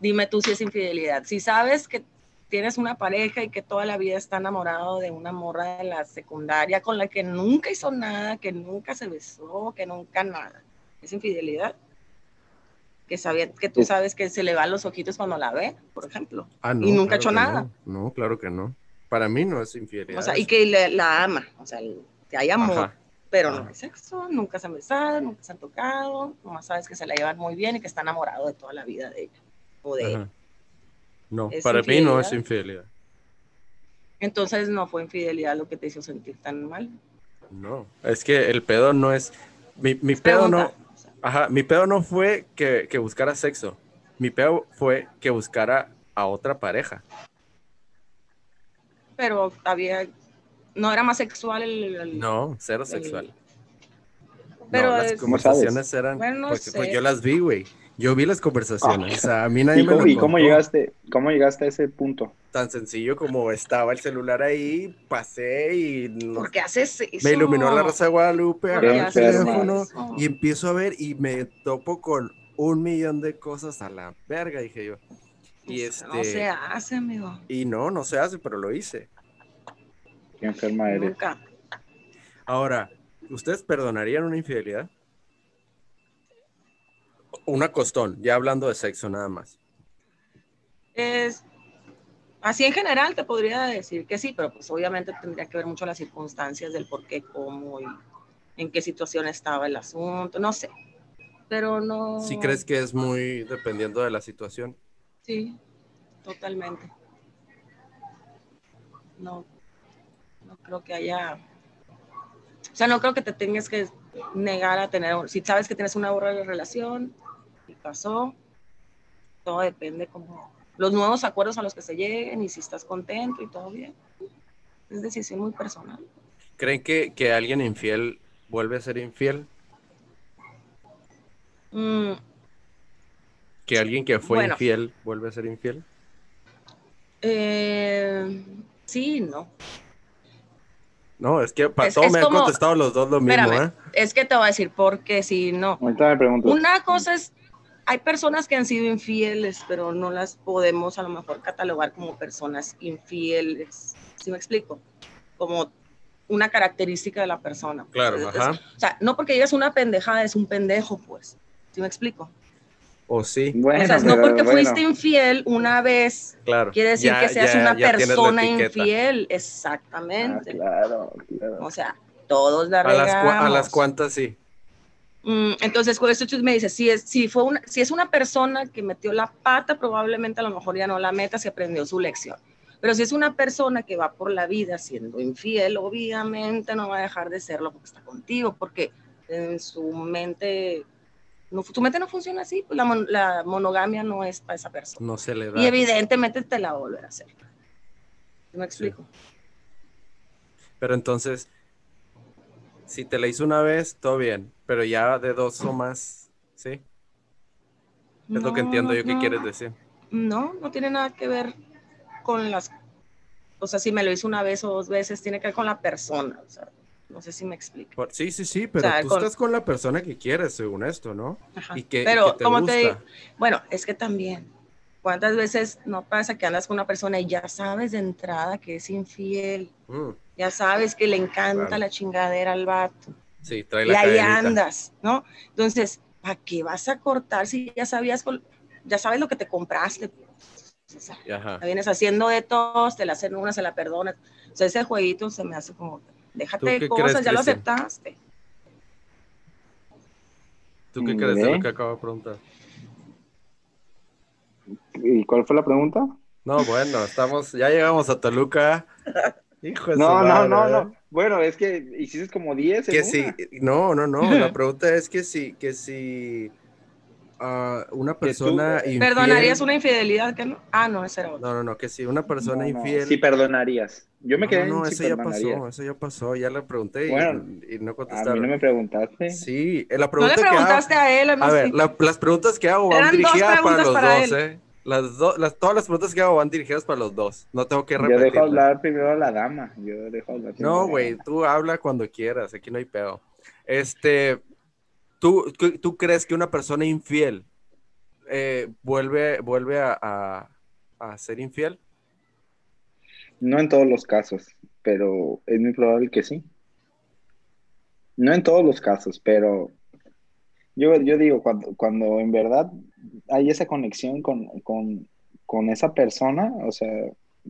Speaker 3: dime tú si es infidelidad. Si sabes que tienes una pareja y que toda la vida está enamorado de una morra de la secundaria con la que nunca hizo nada, que nunca se besó, que nunca nada, ¿es infidelidad? que sabía que tú sabes que se le van los ojitos cuando la ve, por ejemplo. Ah, y nunca ha hecho nada.
Speaker 1: No. claro que no. Para mí no es infidelidad.
Speaker 3: O sea, y que la ama, o sea, que hay amor, pero no hay sexo, nunca se han besado, nunca se han tocado, nomás sabes que se la llevan muy bien y que está enamorado de toda la vida de ella de él.
Speaker 1: No, para mí no es infidelidad.
Speaker 3: Entonces no fue infidelidad lo que te hizo sentir tan mal.
Speaker 1: No, es que el pedo no es. Mi, mi pedo no Ajá, mi pedo no fue que, buscara sexo. Mi pedo fue que buscara a otra pareja.
Speaker 3: Pero había. No era más sexual el.
Speaker 1: no, cero sexual. Pero las conversaciones eran. Bueno, pues, pues, yo las vi, güey. Yo vi las conversaciones, o sea, a mí nadie
Speaker 2: ¿Y,
Speaker 1: me
Speaker 2: cómo,
Speaker 1: lo
Speaker 2: y cómo llegaste, cómo llegaste a ese punto?
Speaker 1: Tan sencillo como estaba el celular ahí, pasé y no-
Speaker 3: ¿Por qué haces eso?
Speaker 1: me iluminó la Rosa de Guadalupe,
Speaker 3: ¿Por qué
Speaker 1: agarré el teléfono y empiezo a ver y me topo con un millón de cosas a la verga, dije yo. Y
Speaker 3: Eso No
Speaker 1: este
Speaker 3: se hace, amigo.
Speaker 1: y no, no se hace, pero lo hice.
Speaker 2: Qué enferma eres.
Speaker 3: Nunca.
Speaker 1: Ahora, ¿ustedes perdonarían una infidelidad? Una costón, ya hablando de sexo nada más.
Speaker 3: Es, así en general te podría decir que sí, pero pues obviamente tendría que ver mucho las circunstancias del por qué, cómo y en qué situación estaba el asunto, no sé. Pero no.
Speaker 1: Si crees que es muy dependiendo de la situación.
Speaker 3: Sí, totalmente. No, no creo que haya. O sea, no creo que te tengas que negar a tener. Si sabes que tienes una buena relación y pasó, todo depende como los nuevos acuerdos a los que se lleguen y si estás contento y todo bien. Es decisión muy personal.
Speaker 1: ¿Creen que, que alguien infiel vuelve a ser infiel?
Speaker 3: Mm,
Speaker 1: ¿Que alguien que fue
Speaker 3: Bueno.
Speaker 1: infiel vuelve a ser infiel?
Speaker 3: eh, sí, no.
Speaker 1: No, es que para
Speaker 3: Es-
Speaker 1: todo
Speaker 3: es
Speaker 1: me han
Speaker 3: como-
Speaker 1: contestado los dos lo mismo,
Speaker 3: Espérame,
Speaker 1: ¿eh?
Speaker 3: es que te voy a decir por qué si no.
Speaker 2: Ahorita me pregunto.
Speaker 3: Una cosa es, hay personas que han sido infieles, pero no las podemos a lo mejor catalogar como personas infieles. ¿Sí me explico? Como una característica de la persona.
Speaker 1: Claro,
Speaker 3: Es-
Speaker 1: ajá.
Speaker 3: O sea, no porque digas una pendejada, es un pendejo, pues. ¿Sí me explico?
Speaker 1: O sí,
Speaker 2: Bueno,
Speaker 3: o sea, no porque
Speaker 2: bueno.
Speaker 3: fuiste infiel una vez,
Speaker 1: claro.
Speaker 3: quiere decir
Speaker 1: Ya-
Speaker 3: que seas
Speaker 1: ya-
Speaker 3: una
Speaker 1: ya
Speaker 3: persona infiel.
Speaker 2: Ah,
Speaker 3: Exactamente.
Speaker 2: claro, claro.
Speaker 3: O sea, todos la
Speaker 1: A las, a las cuantas sí.
Speaker 3: Mm, Entonces, con esto me dices, si es, si, fue una, si es una persona que metió la pata, probablemente a lo mejor ya no la meta, se aprendió su lección. Pero si es una persona que va por la vida siendo infiel, obviamente no va a dejar de serlo porque está contigo, porque en su mente, no, tu mente no funciona así, pues la, mon- la monogamia no es para esa persona.
Speaker 1: No se le da.
Speaker 3: Y evidentemente te la va a volver a hacer. ¿Sí ¿Me explico?
Speaker 1: Pero entonces, si te la hizo una vez, todo bien. Pero ya de dos o más, ¿sí? Es lo que
Speaker 3: No,
Speaker 1: entiendo yo que
Speaker 3: no.
Speaker 1: quieres decir.
Speaker 3: No, no tiene nada que ver con las, o sea, si me lo hizo una vez o dos veces, tiene que ver con la persona, o sea, no sé si me explico.
Speaker 1: Sí, sí, sí, pero
Speaker 3: sea,
Speaker 1: tú
Speaker 3: con-
Speaker 1: estás con la persona que quieres, según esto, ¿no?
Speaker 3: Ajá.
Speaker 1: Y que, y
Speaker 3: Pero,
Speaker 1: que te
Speaker 3: como
Speaker 1: gusta.
Speaker 3: te digo, bueno, es que también, ¿cuántas veces no pasa que andas con una persona y ya sabes de entrada que es infiel?
Speaker 1: Mm,
Speaker 3: Ya sabes que le encanta
Speaker 1: Claro.
Speaker 3: la chingadera al vato.
Speaker 1: Sí, trae
Speaker 3: Y ahí
Speaker 1: cadenita.
Speaker 3: andas, ¿no? Entonces, ¿para qué vas a cortar si ya sabías, ya sabes lo que te compraste? O sea,
Speaker 1: Ajá.
Speaker 3: la vienes haciendo de todos, te la hacen una, se la perdonas. O sea, ese jueguito se me hace como, déjate de cosas,
Speaker 1: crees,
Speaker 3: ya lo aceptaste.
Speaker 1: ¿Tú qué crees de lo que acabo de preguntar?
Speaker 2: ¿Y cuál fue la pregunta?
Speaker 1: No, bueno, estamos, ya llegamos a Toluca. Hijo de
Speaker 2: No, no,
Speaker 1: madre,
Speaker 2: no, no. Bueno, es que hiciste como 10 en
Speaker 1: Que
Speaker 2: una.
Speaker 1: si, no, no, no, la pregunta es que si, que si ah, una persona infiel,
Speaker 3: ¿Perdonarías una infidelidad que no? Ah, no, ese era otro.
Speaker 1: no, no, no, que si una persona
Speaker 2: No, no,
Speaker 1: infiel,
Speaker 2: Sí perdonarías. Yo me
Speaker 1: no,
Speaker 2: quedé
Speaker 1: no,
Speaker 2: en si
Speaker 1: eso ya pasó, eso ya pasó, ya le pregunté y-
Speaker 2: Bueno,
Speaker 1: y, no
Speaker 2: A
Speaker 1: contestaron.
Speaker 2: mí no me preguntaste.
Speaker 1: Sí, eh, la
Speaker 3: No le
Speaker 1: pregunta que hago,
Speaker 3: preguntaste a él,
Speaker 1: a
Speaker 3: no
Speaker 1: ver,
Speaker 3: sé.
Speaker 1: la- las preguntas que hago van dirigidas para los
Speaker 3: para
Speaker 1: dos,
Speaker 3: él.
Speaker 1: ¿eh? Las, do- las, todas las preguntas que hago van dirigidas para los dos, no tengo que
Speaker 2: Yo
Speaker 1: repetir.
Speaker 2: dejo hablar primero a la dama. Yo dejo hablar
Speaker 1: No, güey, tú habla cuando quieras, aquí no hay pedo. Este, ¿tú, tú- tú crees que una persona infiel eh, vuelve, vuelve a, a- a ser infiel?
Speaker 2: No en todos los casos, pero es muy probable que sí. No en todos los casos, pero yo, yo digo, cuando, cuando en verdad hay esa conexión con, con, con esa persona, o sea,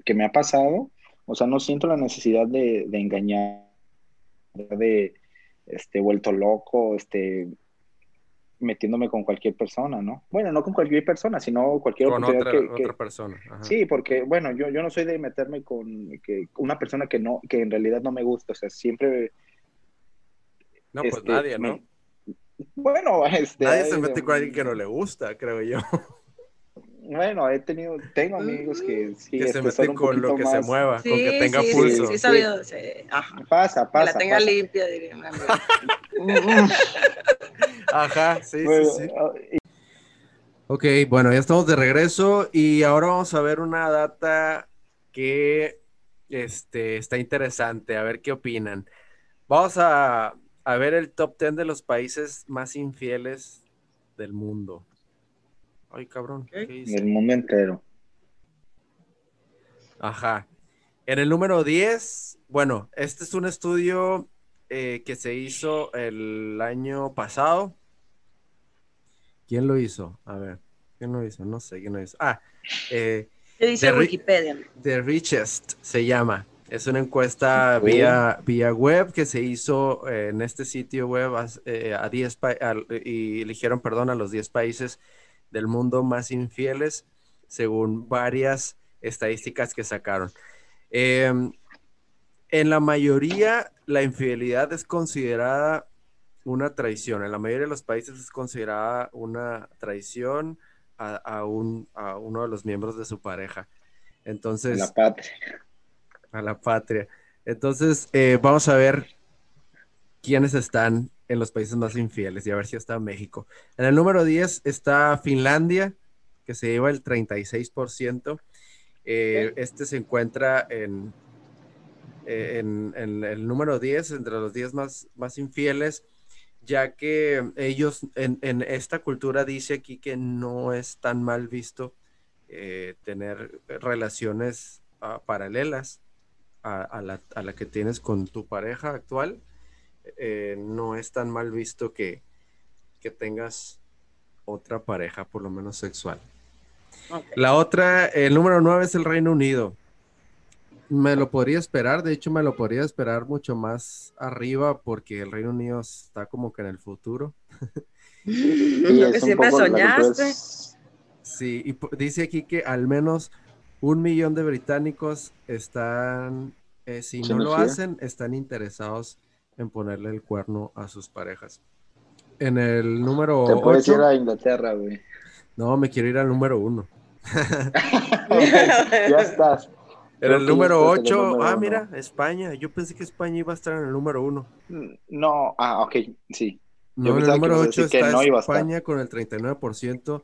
Speaker 2: que me ha pasado, o sea, no siento la necesidad de, de engañar, de este, vuelto loco, este, metiéndome con cualquier persona, ¿no? Bueno, no con cualquier persona, sino cualquier
Speaker 1: Con
Speaker 2: oportunidad
Speaker 1: otra,
Speaker 2: que- que,
Speaker 1: otra persona. ajá.
Speaker 2: Sí, porque bueno, yo, yo no soy de meterme con que, una persona que no, que en realidad no me gusta, o sea, siempre,
Speaker 1: No, pues
Speaker 2: este,
Speaker 1: nadie, ¿no?
Speaker 2: me- bueno, este,
Speaker 1: Nadie se mete con alguien que no le gusta, creo yo.
Speaker 2: Bueno, he tenido, tengo amigos que sí,
Speaker 1: que se
Speaker 2: este,
Speaker 1: meten con lo que se mueva,
Speaker 3: Sí,
Speaker 1: con que tenga
Speaker 3: sí,
Speaker 1: pulso.
Speaker 3: Sí, sí, sabido, sí, ajá.
Speaker 2: Pasa,
Speaker 3: Que
Speaker 2: pasa.
Speaker 3: la tenga
Speaker 2: pasa.
Speaker 3: limpia, diría un amigo.
Speaker 1: Ajá, sí,
Speaker 2: Bueno,
Speaker 1: sí, sí.
Speaker 2: ah, y-
Speaker 1: Ok, bueno, ya estamos de regreso y ahora vamos a ver una data que este, está interesante, a ver qué opinan. Vamos a, ver el top 10 de los países más infieles del mundo. Ay, cabrón.
Speaker 2: Del mundo entero.
Speaker 1: Ajá. En el número 10, bueno, este es un estudio eh, que se hizo el año pasado. ¿Quién lo hizo? A ver, ¿quién lo hizo? No sé quién lo hizo. Ah,
Speaker 3: eh, ¿Qué dice Wikipedia?
Speaker 1: The Richest se llama. Es una encuesta vía, vía web que se hizo eh, en este sitio web a, eh, 10 y eligieron, perdón, a los 10 países del mundo más infieles según varias estadísticas que sacaron. Em, en la mayoría, la infidelidad es considerada una traición. En la mayoría de los países es considerada una traición a, un, a uno de los miembros de su pareja. Entonces.
Speaker 2: A la patria.
Speaker 1: A la patria. Entonces, eh, vamos a ver quiénes están en los países más infieles y a ver si está México. En el número 10 está Finlandia, que se lleva el 36%. Eh, este se encuentra en, en, el número 10, entre los 10 más, más infieles, ya que ellos en, esta cultura dice aquí que no es tan mal visto eh, tener relaciones ah, paralelas a, la, que tienes con tu pareja actual. Eh, no es tan mal visto que, que tengas otra pareja, por lo menos sexual. La otra, el número 9 es el Reino Unido. Me lo podría esperar, de hecho me lo podría esperar mucho más arriba porque el Reino Unido está como que en el futuro.
Speaker 3: lo que siempre soñaste.
Speaker 1: Sí, y dice aquí que al menos un millón de británicos están, eh, si no lo hacen, están interesados en ponerle el cuerno a sus parejas. En el número
Speaker 2: Te puedes ir a Inglaterra, güey.
Speaker 1: No, me quiero ir al número uno.
Speaker 2: ya estás.
Speaker 1: En el número 8, ah, mira, España. Yo pensé que España iba a estar en el número 1.
Speaker 2: No, ah, ok, sí.
Speaker 1: No, en el número 8 está España con el 39%.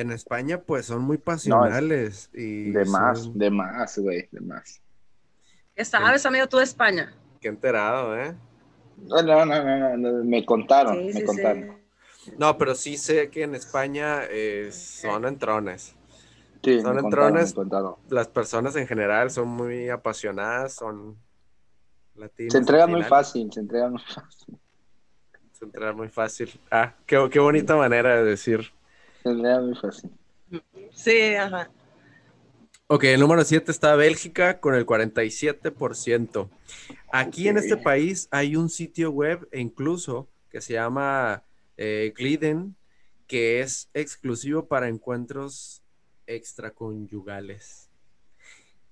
Speaker 1: En España, pues son muy pasionales. y
Speaker 2: de más, de más, güey, de más.
Speaker 3: ¿Qué sabes, amigo, tú de España?
Speaker 1: Qué enterado, ¿eh?
Speaker 2: No, no, no, no, me contaron, me contaron.
Speaker 1: No, pero sí sé que en España eh, son entrones son entrones. Las personas en general son muy apasionadas, son
Speaker 2: latinos. Se entregan muy fácil, se entregan muy fácil.
Speaker 1: Se entregan muy fácil. Ah, qué, qué bonita manera de decir.
Speaker 2: Muy fácil.
Speaker 3: Sí, ajá.
Speaker 1: Ok, el número 7 está Bélgica con el 47%. Aquí en este país hay un sitio web incluso que se llama eh, Gliden, que es exclusivo para encuentros extraconyugales.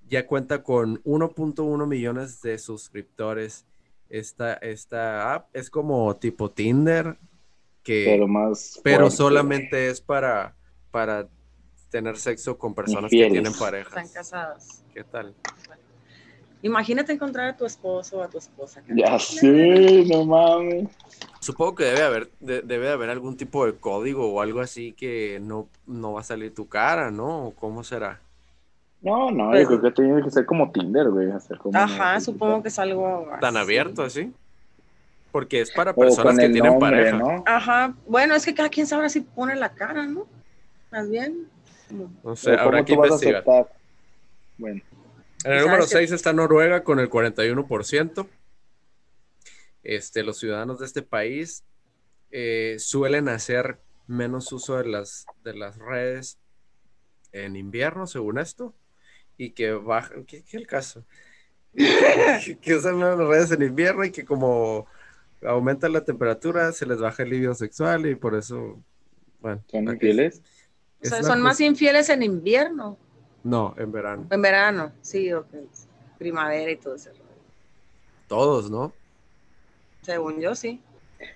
Speaker 1: Ya cuenta con 1.1 millones de suscriptores. Esta, esta app es como tipo Tinder, que,
Speaker 2: pero, más
Speaker 1: pero solamente es para, para tener sexo con personas que tienen parejas.
Speaker 3: Están casadas.
Speaker 1: ¿Qué tal?
Speaker 3: Imagínate encontrar a tu esposo o a tu esposa.
Speaker 2: Ya sé, no mames.
Speaker 1: Supongo que debe haber, debe haber algún tipo de código o algo así que no, no va a salir tu cara, ¿no? ¿Cómo será?
Speaker 2: No, no, yo creo que tiene que ser como Tinder, güey.
Speaker 3: Ajá, supongo que es algo
Speaker 1: tan abierto así. Porque es para personas que tienen pareja. ¿no?
Speaker 3: Ajá, bueno, es que cada quien sabe si pone la cara, ¿no? Más bien.
Speaker 1: No sé, habrá que investigar.
Speaker 2: Bueno.
Speaker 1: En el número 6 está Noruega con el 41%. Este, los ciudadanos de este país eh, suelen hacer menos uso de las, de las redes en invierno, según esto, y que bajan, ¿qué, es el caso? que usan las redes en invierno y que como aumenta la temperatura, se les baja el libido sexual y por eso, bueno.
Speaker 2: ¿Son infieles?
Speaker 3: O sea, son más infieles en invierno.
Speaker 1: No, en verano.
Speaker 3: En verano, sí, ok. Primavera y todo eso.
Speaker 1: Todos, ¿no?
Speaker 3: Según yo, sí.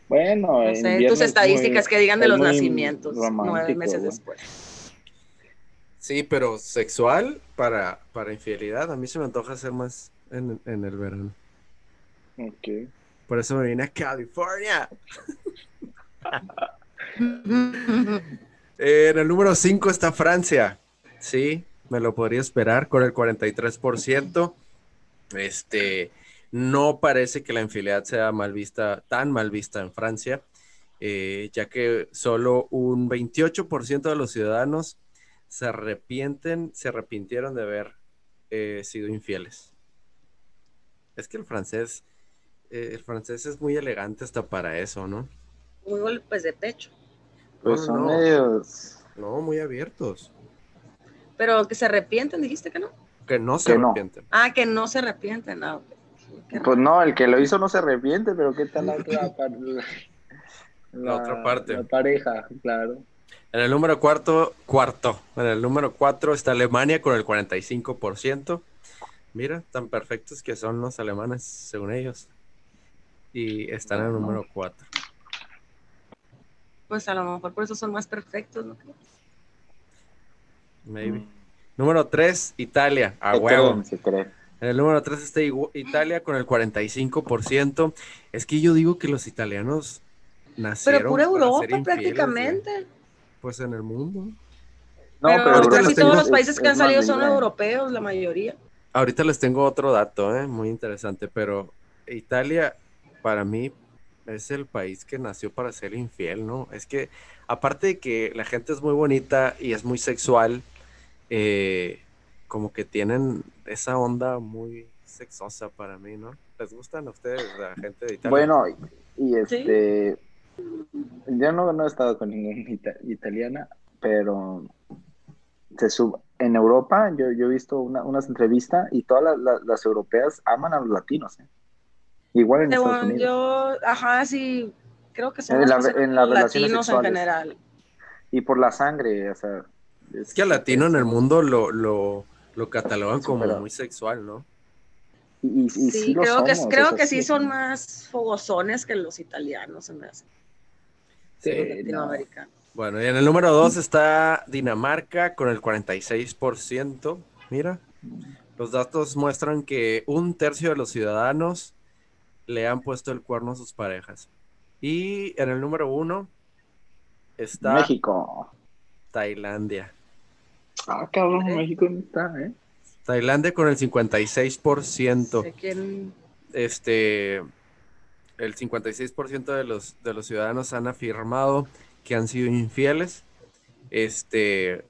Speaker 2: Bueno,
Speaker 3: no sé, tus estadísticas que digan de los nacimientos nueve meses después.
Speaker 1: Sí, pero sexual para, para infidelidad, a mí se me antoja hacer más en, en el verano.
Speaker 2: Ok.
Speaker 1: Por eso me vine a California. Eh, en el número 5 está Francia. Sí, me lo podría esperar con el 43%. Este, no parece que la infidelidad sea mal vista, tan mal vista en Francia, eh, ya que solo un 28% de los ciudadanos se arrepienten, se arrepintieron de haber eh, sido infieles. Es que el francés, eh, el francés es muy elegante hasta para eso, ¿no?
Speaker 3: Muy golpes de pecho.
Speaker 2: Pues son medios.
Speaker 1: No, muy abiertos.
Speaker 3: Pero que se arrepienten, dijiste que no.
Speaker 1: Que no se arrepienten.
Speaker 3: Ah, que no se arrepienten. Ah,
Speaker 2: pues no, el que lo hizo no se arrepiente, pero ¿qué tal la otra,
Speaker 1: la, otra parte?
Speaker 2: La pareja, claro.
Speaker 1: En el número cuarto, cuarto, en el número cuatro está Alemania con el 45%. Mira, tan perfectos que son los alemanes, según ellos. Y están en el número cuatro.
Speaker 3: Pues a lo mejor por eso son más perfectos, ¿no
Speaker 1: Maybe. Mm. Número 3, Italia. A huevo. En el número 3 está Italia con el 45%. Es que yo digo que los italianos nacieron.
Speaker 3: Pero pura Europa prácticamente.
Speaker 1: Pues en el mundo.
Speaker 3: No, pero, casi todos los países que han salido son europeos, la mayoría.
Speaker 1: Ahorita les tengo otro dato, ¿eh? muy interesante, pero Italia para mí es el país que nació para ser infiel, ¿no? Es que aparte de que la gente es muy bonita y es muy sexual, eh, como que tienen esa onda muy sexosa para mí, ¿no? ¿Les gustan a ustedes la gente de Italia?
Speaker 2: Bueno, y este, yo no, he estado con ninguna italiana, pero se sub, en Europa yo, yo he visto unas entrevistas y todas las europeas aman a los latinos. ¿eh? Igual en Estados Unidos.
Speaker 3: Yo, ajá, sí, creo que son
Speaker 2: en, las
Speaker 3: latinos en general.
Speaker 2: Y por la sangre, o sea,
Speaker 1: es, que al latino en el mundo lo, lo, lo catalogan como muy sexual, ¿no?
Speaker 2: Y,
Speaker 3: sí, creo, que, creo que sí son más fogosones que los italianos, en Sí,
Speaker 1: latinoamericanos. Bueno, y en el número dos está Dinamarca con el 46%. Mira, los datos muestran que un tercio de los ciudadanos le han puesto el cuerno a sus parejas. Y en el número uno está
Speaker 2: México.
Speaker 1: Tailandia.
Speaker 2: Ah, cabrón, México no está, ¿eh?
Speaker 1: Tailandia con el 56%. quién... Este, el 56% de los, de los ciudadanos han afirmado que han sido infieles. Este,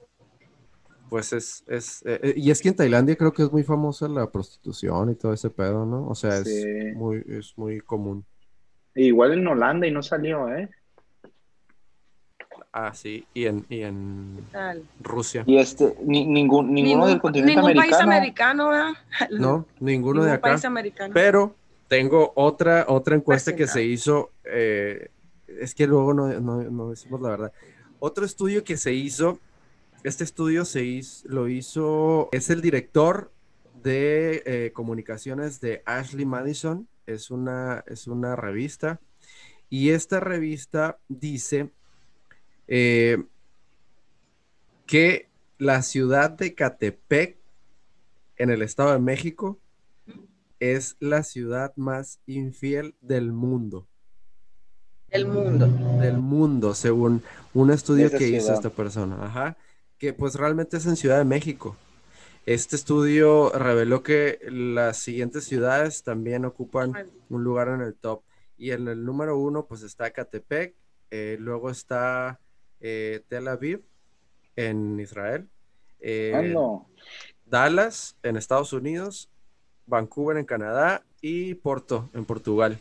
Speaker 1: pues es, es eh, eh, y es que en Tailandia creo que es muy famosa la prostitución y todo ese pedo, ¿no? O sea, es muy, es muy común.
Speaker 2: Igual en Holanda y no salió, ¿eh?
Speaker 1: Ah, sí, y en, y en Rusia.
Speaker 2: Y este, ningún, ninguno del continente
Speaker 3: ningún
Speaker 2: americano.
Speaker 3: país americano, ¿verdad?
Speaker 1: No, ninguno de acá. País americano. Pero tengo otra, otra encuesta que se hizo, eh, es que luego no, no, no, decimos la verdad. Otro estudio que se hizo, este estudio se hizo, lo hizo, es el director de eh, comunicaciones de Ashley Madison, es una, es una revista, y esta revista dice eh, que la ciudad de Catepec, en el Estado de México, es la ciudad más infiel del mundo.
Speaker 3: Del mundo.
Speaker 1: Del mundo, según un estudio que hizo esta persona. Ajá. Que pues realmente es en Ciudad de México. Este estudio reveló que las siguientes ciudades también ocupan un lugar en el top. Y en el número uno, pues está Catepec, eh, luego está eh, Tel Aviv en Israel, eh, Dallas en Estados Unidos, Vancouver en Canadá y Porto en Portugal.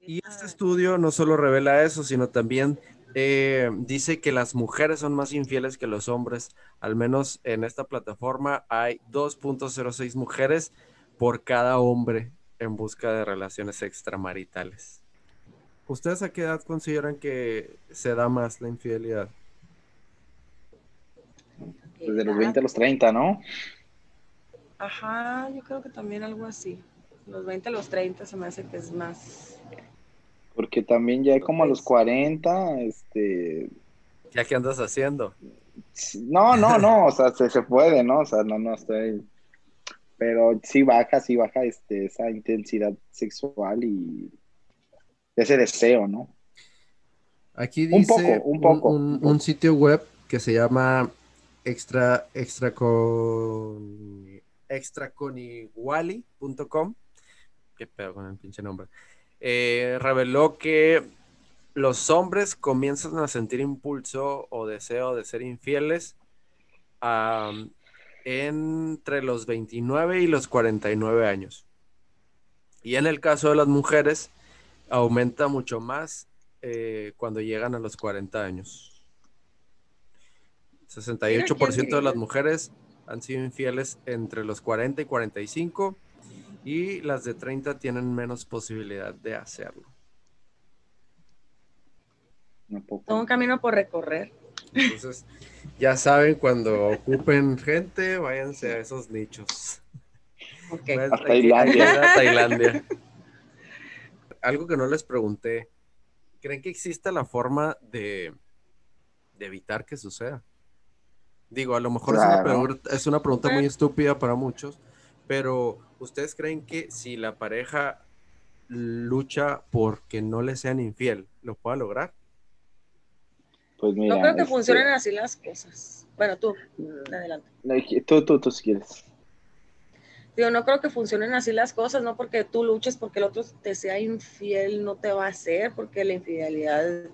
Speaker 1: Y este estudio no solo revela eso, sino también eh, dice que las mujeres son más infieles que los hombres. Al menos en esta plataforma hay 2.06 mujeres por cada hombre en busca de relaciones extramaritales. ¿Ustedes a qué edad consideran que se da más la infidelidad?
Speaker 2: Desde los 20 a los 30, ¿no?
Speaker 3: Ajá, yo creo que también algo así. Los 20 a los 30 se me hace que es más.
Speaker 2: Porque también ya como a los 40, este.
Speaker 1: ¿Ya qué andas haciendo?
Speaker 2: No, no, no, o sea, se, se puede, ¿no? O sea, no, no estoy. Pero sí baja, sí baja este, esa intensidad sexual y ese deseo, ¿no?
Speaker 1: Aquí dice un, poco, un, poco, un, sitio web que se llama extra, extra con, extraconiguali.com. Qué pedo con el pinche nombre. Eh, reveló que los hombres comienzan a sentir impulso o deseo de ser infieles entre los 29 y los 49 años. Y en el caso de las mujeres, aumenta mucho más eh, cuando llegan a los 40 años. 68% de las mujeres han sido infieles entre los 40 y 45 y las de 30 tienen menos posibilidad de hacerlo.
Speaker 3: Todo un camino por recorrer.
Speaker 1: Entonces, ya saben, cuando ocupen gente, váyanse a esos nichos.
Speaker 2: a Tailandia.
Speaker 1: Tailandia. Algo que no les pregunté. ¿Creen que exista la forma de, de evitar que suceda? Digo, a lo mejor es, una pregunta, es, una pregunta, muy estúpida para muchos, pero ¿ustedes creen que si la pareja lucha porque no le sean infiel, lo pueda lograr?
Speaker 3: Pues no creo que este funcionen así las cosas. Bueno, tú, adelante.
Speaker 2: Tú, tú, tú, si quieres.
Speaker 3: Digo, no creo que funcionen así las cosas, no porque tú luches porque el otro te sea infiel, no te va a hacer, porque la infidelidad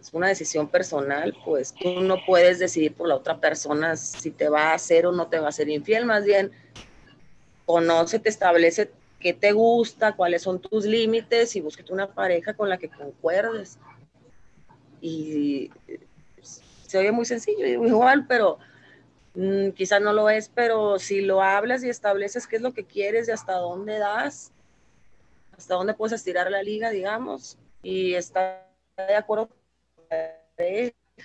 Speaker 3: es una decisión personal, pues tú no puedes decidir por la otra persona si te va a hacer o no te va a ser infiel, más bien conoce, te establece qué te gusta, cuáles son tus límites y búsquete una pareja con la que concuerdes y se oye muy sencillo, igual, pero mm, quizás no lo es, pero si lo hablas y estableces qué es lo que quieres y hasta dónde das, hasta dónde puedes estirar la liga, digamos, y está de acuerdo la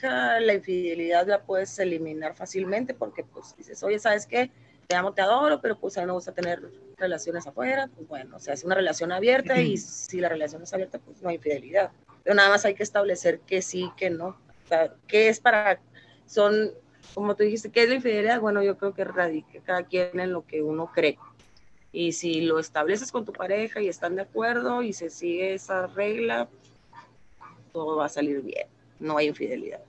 Speaker 3: la infidelidad la puedes eliminar fácilmente porque pues dices, oye, ¿sabes qué? Te amo, te adoro, pero pues a mí me gusta tener relaciones afuera, pues bueno, o sea, es una relación abierta y si la relación es abierta, pues no hay infidelidad pero nada más hay que establecer que sí, que no. O sea, ¿qué es para, son, como tú dijiste, qué es la infidelidad? Bueno, yo creo que radica cada quien en lo que uno cree. Y si lo estableces con tu pareja y están de acuerdo y se sigue esa regla, todo va a salir bien. No hay infidelidad.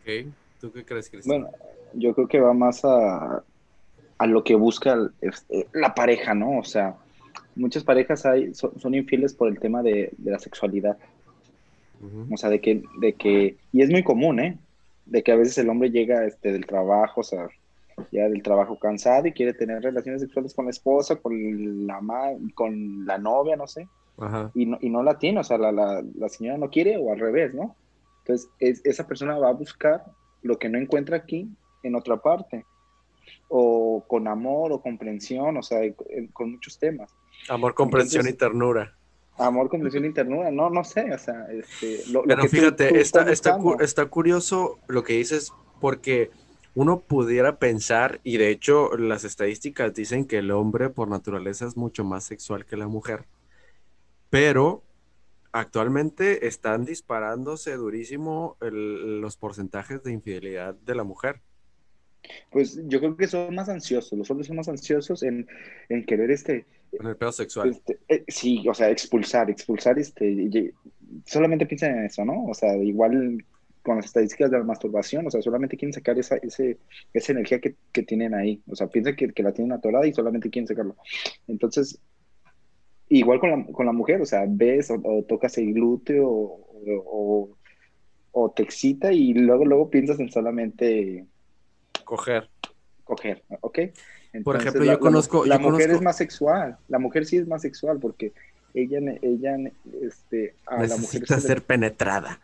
Speaker 1: Ok, ¿tú qué crees, Cristian?
Speaker 2: Bueno, yo creo que va más a, a lo que busca este, la pareja, ¿no? O sea, muchas parejas hay, son, infieles por el tema de, la sexualidad. O sea, de que, de que, y es muy común, ¿eh? De que a veces el hombre llega este, del trabajo, o sea, ya del trabajo cansado y quiere tener relaciones sexuales con la esposa, con la, con la novia, no sé. Y, no, y no la tiene, o sea, la, la, la, señora no quiere o al revés, ¿no? Entonces, esa persona va a buscar lo que no encuentra aquí en otra parte, o con amor o comprensión, o sea, con muchos temas.
Speaker 1: Amor, comprensión y ternura.
Speaker 2: Amor, comprensión y ternura, no, no sé, o sea, este,
Speaker 1: Pero fíjate, está, está, curioso lo que dices, porque uno pudiera pensar, y de hecho las estadísticas dicen que el hombre por naturaleza es mucho más sexual que la mujer, pero actualmente están disparándose durísimo los porcentajes de infidelidad de la mujer.
Speaker 2: Pues yo creo que son más ansiosos, los hombres son más ansiosos en, en querer este...
Speaker 1: En el pedo sexual.
Speaker 2: Este, eh, sí, o sea, expulsar, expulsar, este, solamente piensan en eso, ¿no? O sea, igual con las estadísticas de la masturbación, o sea, solamente quieren sacar esa, ese, esa energía que, que tienen ahí, o sea, piensan que, que la tienen atorada y solamente quieren sacarlo. Entonces, igual con la, con la mujer, o sea, ves o, tocas el glúteo o, o, o, te excita y luego, luego piensas en solamente
Speaker 1: Coger.
Speaker 2: Coger, ¿ok?
Speaker 1: Por ejemplo, yo conozco...
Speaker 2: La, mujer es más sexual, la mujer sí es más sexual porque ella, ella este,
Speaker 1: a la mujer... ser penetrada.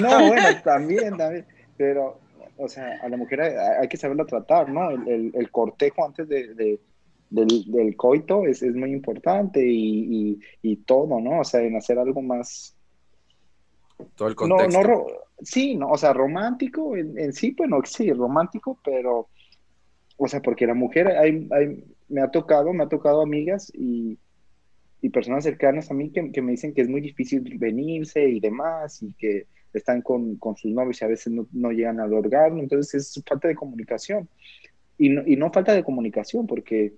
Speaker 2: No, bueno, también, también, pero, o sea, a la mujer hay, que saberla tratar, ¿no? El, el, cortejo antes de, de del, del, coito es, es muy importante y, y, y, todo, ¿no? O sea, en hacer algo más...
Speaker 1: Todo el contexto.
Speaker 2: No, no, sí, no, o sea, romántico en, sí, bueno, sí, romántico, pero, o sea, porque la mujer, me ha tocado, me ha tocado amigas y, personas cercanas a mí que, me dicen que es muy difícil venirse y demás, y que están con, sus novios y a veces no, no, llegan al orgasmo, entonces es falta de comunicación. Y no, y no falta de comunicación, porque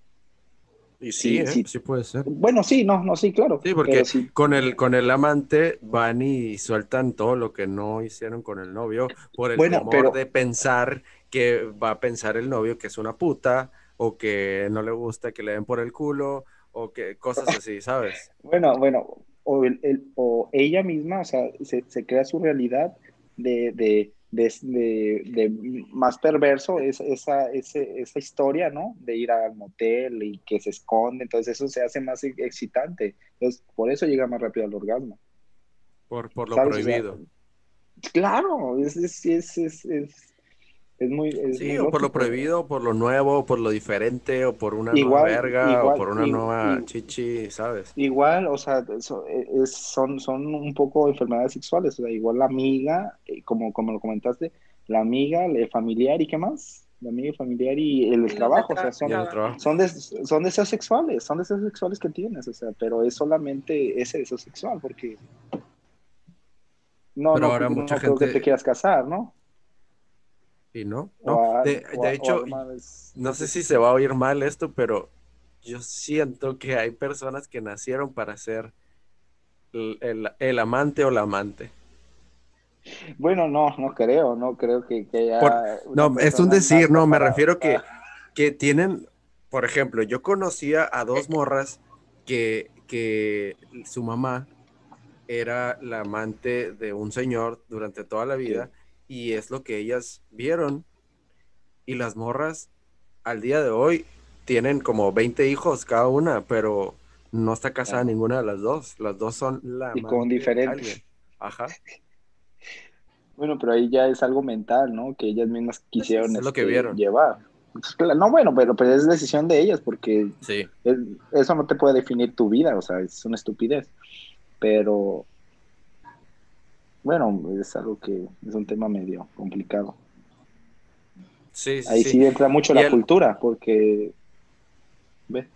Speaker 1: Y sí, ¿eh? sí, puede ser.
Speaker 2: Bueno, sí, no, no, sí, claro.
Speaker 1: Sí, porque con el con el amante van y sueltan todo lo que no hicieron con el novio por el temor de pensar que va a pensar el novio que es una puta o que no le gusta que le den por el culo o que cosas así, ¿sabes?
Speaker 2: Bueno, bueno, o, el, o ella misma, o sea, se, se crea su realidad de, de de, de, más perverso es esa, esa historia, ¿no? De ir al motel y que se esconde, entonces eso se hace más excitante. Entonces, por eso llega más rápido al orgasmo.
Speaker 1: Por, por lo prohibido.
Speaker 2: claro, es, es, es, es es muy,
Speaker 1: sí, o por lo prohibido, por lo nuevo, por lo diferente, o por una nueva verga, o por una nueva chichi, ¿sabes?
Speaker 2: Igual, o sea, e, son, son un poco enfermedades sexuales, o sea, igual la amiga, eh, como, como lo comentaste, la amiga, el familiar y qué más, la amiga, familiar y el, trabajo, o sea, son, son, son deseos sexuales, son deseos sexuales que tienes, o sea, pero es solamente ese deseo sexual, porque no, no, ahora mucha gente... que te quieras casar, ¿no?
Speaker 1: Y no, no. de, hecho, no sé si se va a oír mal esto, pero yo siento que hay personas que nacieron para ser el, amante o la amante.
Speaker 2: Bueno, no, no creo, no creo que, que
Speaker 1: no, es un decir, no, me refiero que, que tienen, por ejemplo, yo conocía a dos morras que, que su mamá era la amante de un señor durante toda la vida y es lo que ellas vieron. Y las morras al día de hoy tienen como 20 hijos cada una, pero no está casada ninguna de las dos. Las dos son la...
Speaker 2: Y con diferentes.
Speaker 1: Ajá.
Speaker 2: Bueno, pero ahí ya es algo mental, ¿no? Que ellas mismas quisieron
Speaker 1: es lo que este, vieron.
Speaker 2: llevar. No, bueno, pero, pero es decisión de ellas porque
Speaker 1: sí.
Speaker 2: eso no te puede definir tu vida, o sea, es una estupidez. Pero bueno, es algo que es un tema medio complicado.
Speaker 1: Sí, sí
Speaker 2: Ahí sí, entra mucho la cultura, porque...
Speaker 1: ¿Ve?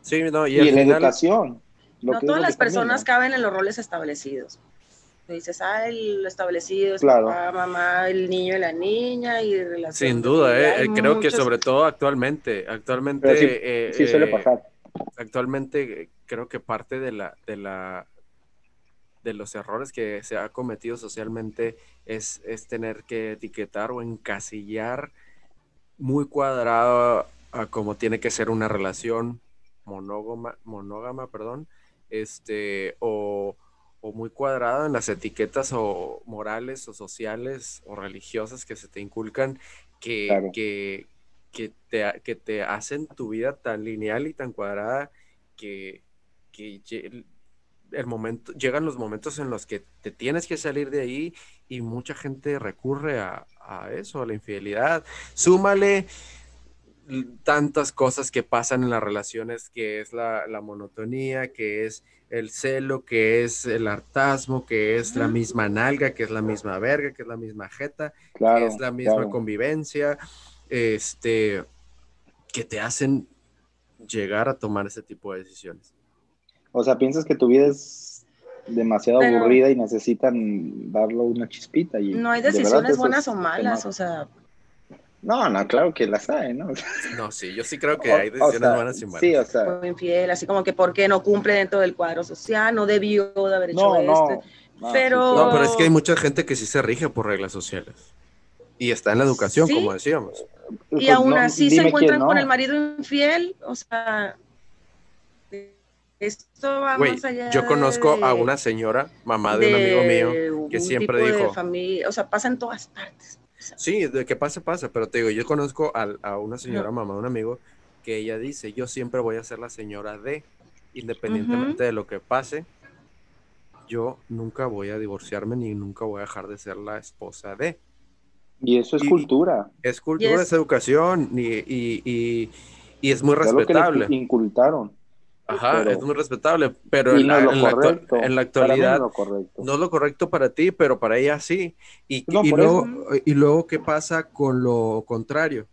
Speaker 1: Sí, no,
Speaker 2: y, la educación.
Speaker 3: no todas las personas caben en los roles establecidos. Dices, ah, el establecido es papá, mamá, el niño y la niña y
Speaker 1: Sin duda, eh, creo que sobre todo actualmente, actualmente...
Speaker 2: Sí, eh, sí, suele eh, pasar.
Speaker 1: Actualmente creo que parte de la, de la de los errores que se ha cometido socialmente es, es tener que etiquetar o encasillar muy cuadrado a cómo tiene que ser una relación monógama, monógama perdón, este, o, muy cuadrado en las etiquetas o morales o sociales o religiosas que se te inculcan que, que, que, te, que te hacen tu vida tan lineal y tan cuadrada que, que el momento, llegan los momentos en los que te tienes que salir de ahí y mucha gente recurre a, eso, a la infidelidad. Súmale tantas cosas que pasan en las relaciones, que es la, monotonía, que es el celo, que es el hartazmo, que es la misma nalga, que es la misma verga, que es la misma jeta, que es la misma convivencia, este, que te hacen llegar a tomar ese tipo de decisiones.
Speaker 2: O sea, piensas que tu vida es demasiado aburrida y necesitan darle una chispita. Y
Speaker 3: no hay decisiones buenas o malas, o sea.
Speaker 2: No, no, claro que las hay, ¿no?
Speaker 1: no, sí, yo sí creo que hay decisiones buenas y malas.
Speaker 2: Sí, o sea.
Speaker 3: infiel, así como que por qué no cumple dentro del cuadro social, no debió de haber hecho esto. pero...
Speaker 1: No, pero es que hay mucha gente que sí se rige por reglas sociales. Y está en la educación, como decíamos.
Speaker 3: Y pues aún así se encuentran con el marido infiel, o sea, esto va más allá
Speaker 1: yo conozco a una señora, mamá de, un amigo mío, que siempre dijo...
Speaker 3: familia, o sea, pasa en todas partes.
Speaker 1: Sí, de que pasa, pasa, pero te digo, yo conozco a, una señora, mamá de un amigo, que ella dice, yo siempre voy a ser la señora de, independientemente de lo que pase, yo nunca voy a divorciarme ni nunca voy a dejar de ser la esposa de.
Speaker 2: Y eso es cultura.
Speaker 1: Es cultura, es educación y, y, es muy respetable.
Speaker 2: Lo incultaron.
Speaker 1: Ajá, es muy respetable, pero en, la, actualidad no, es lo correcto para ti, pero para ella sí. Y, luego, y luego, ¿qué pasa con lo contrario?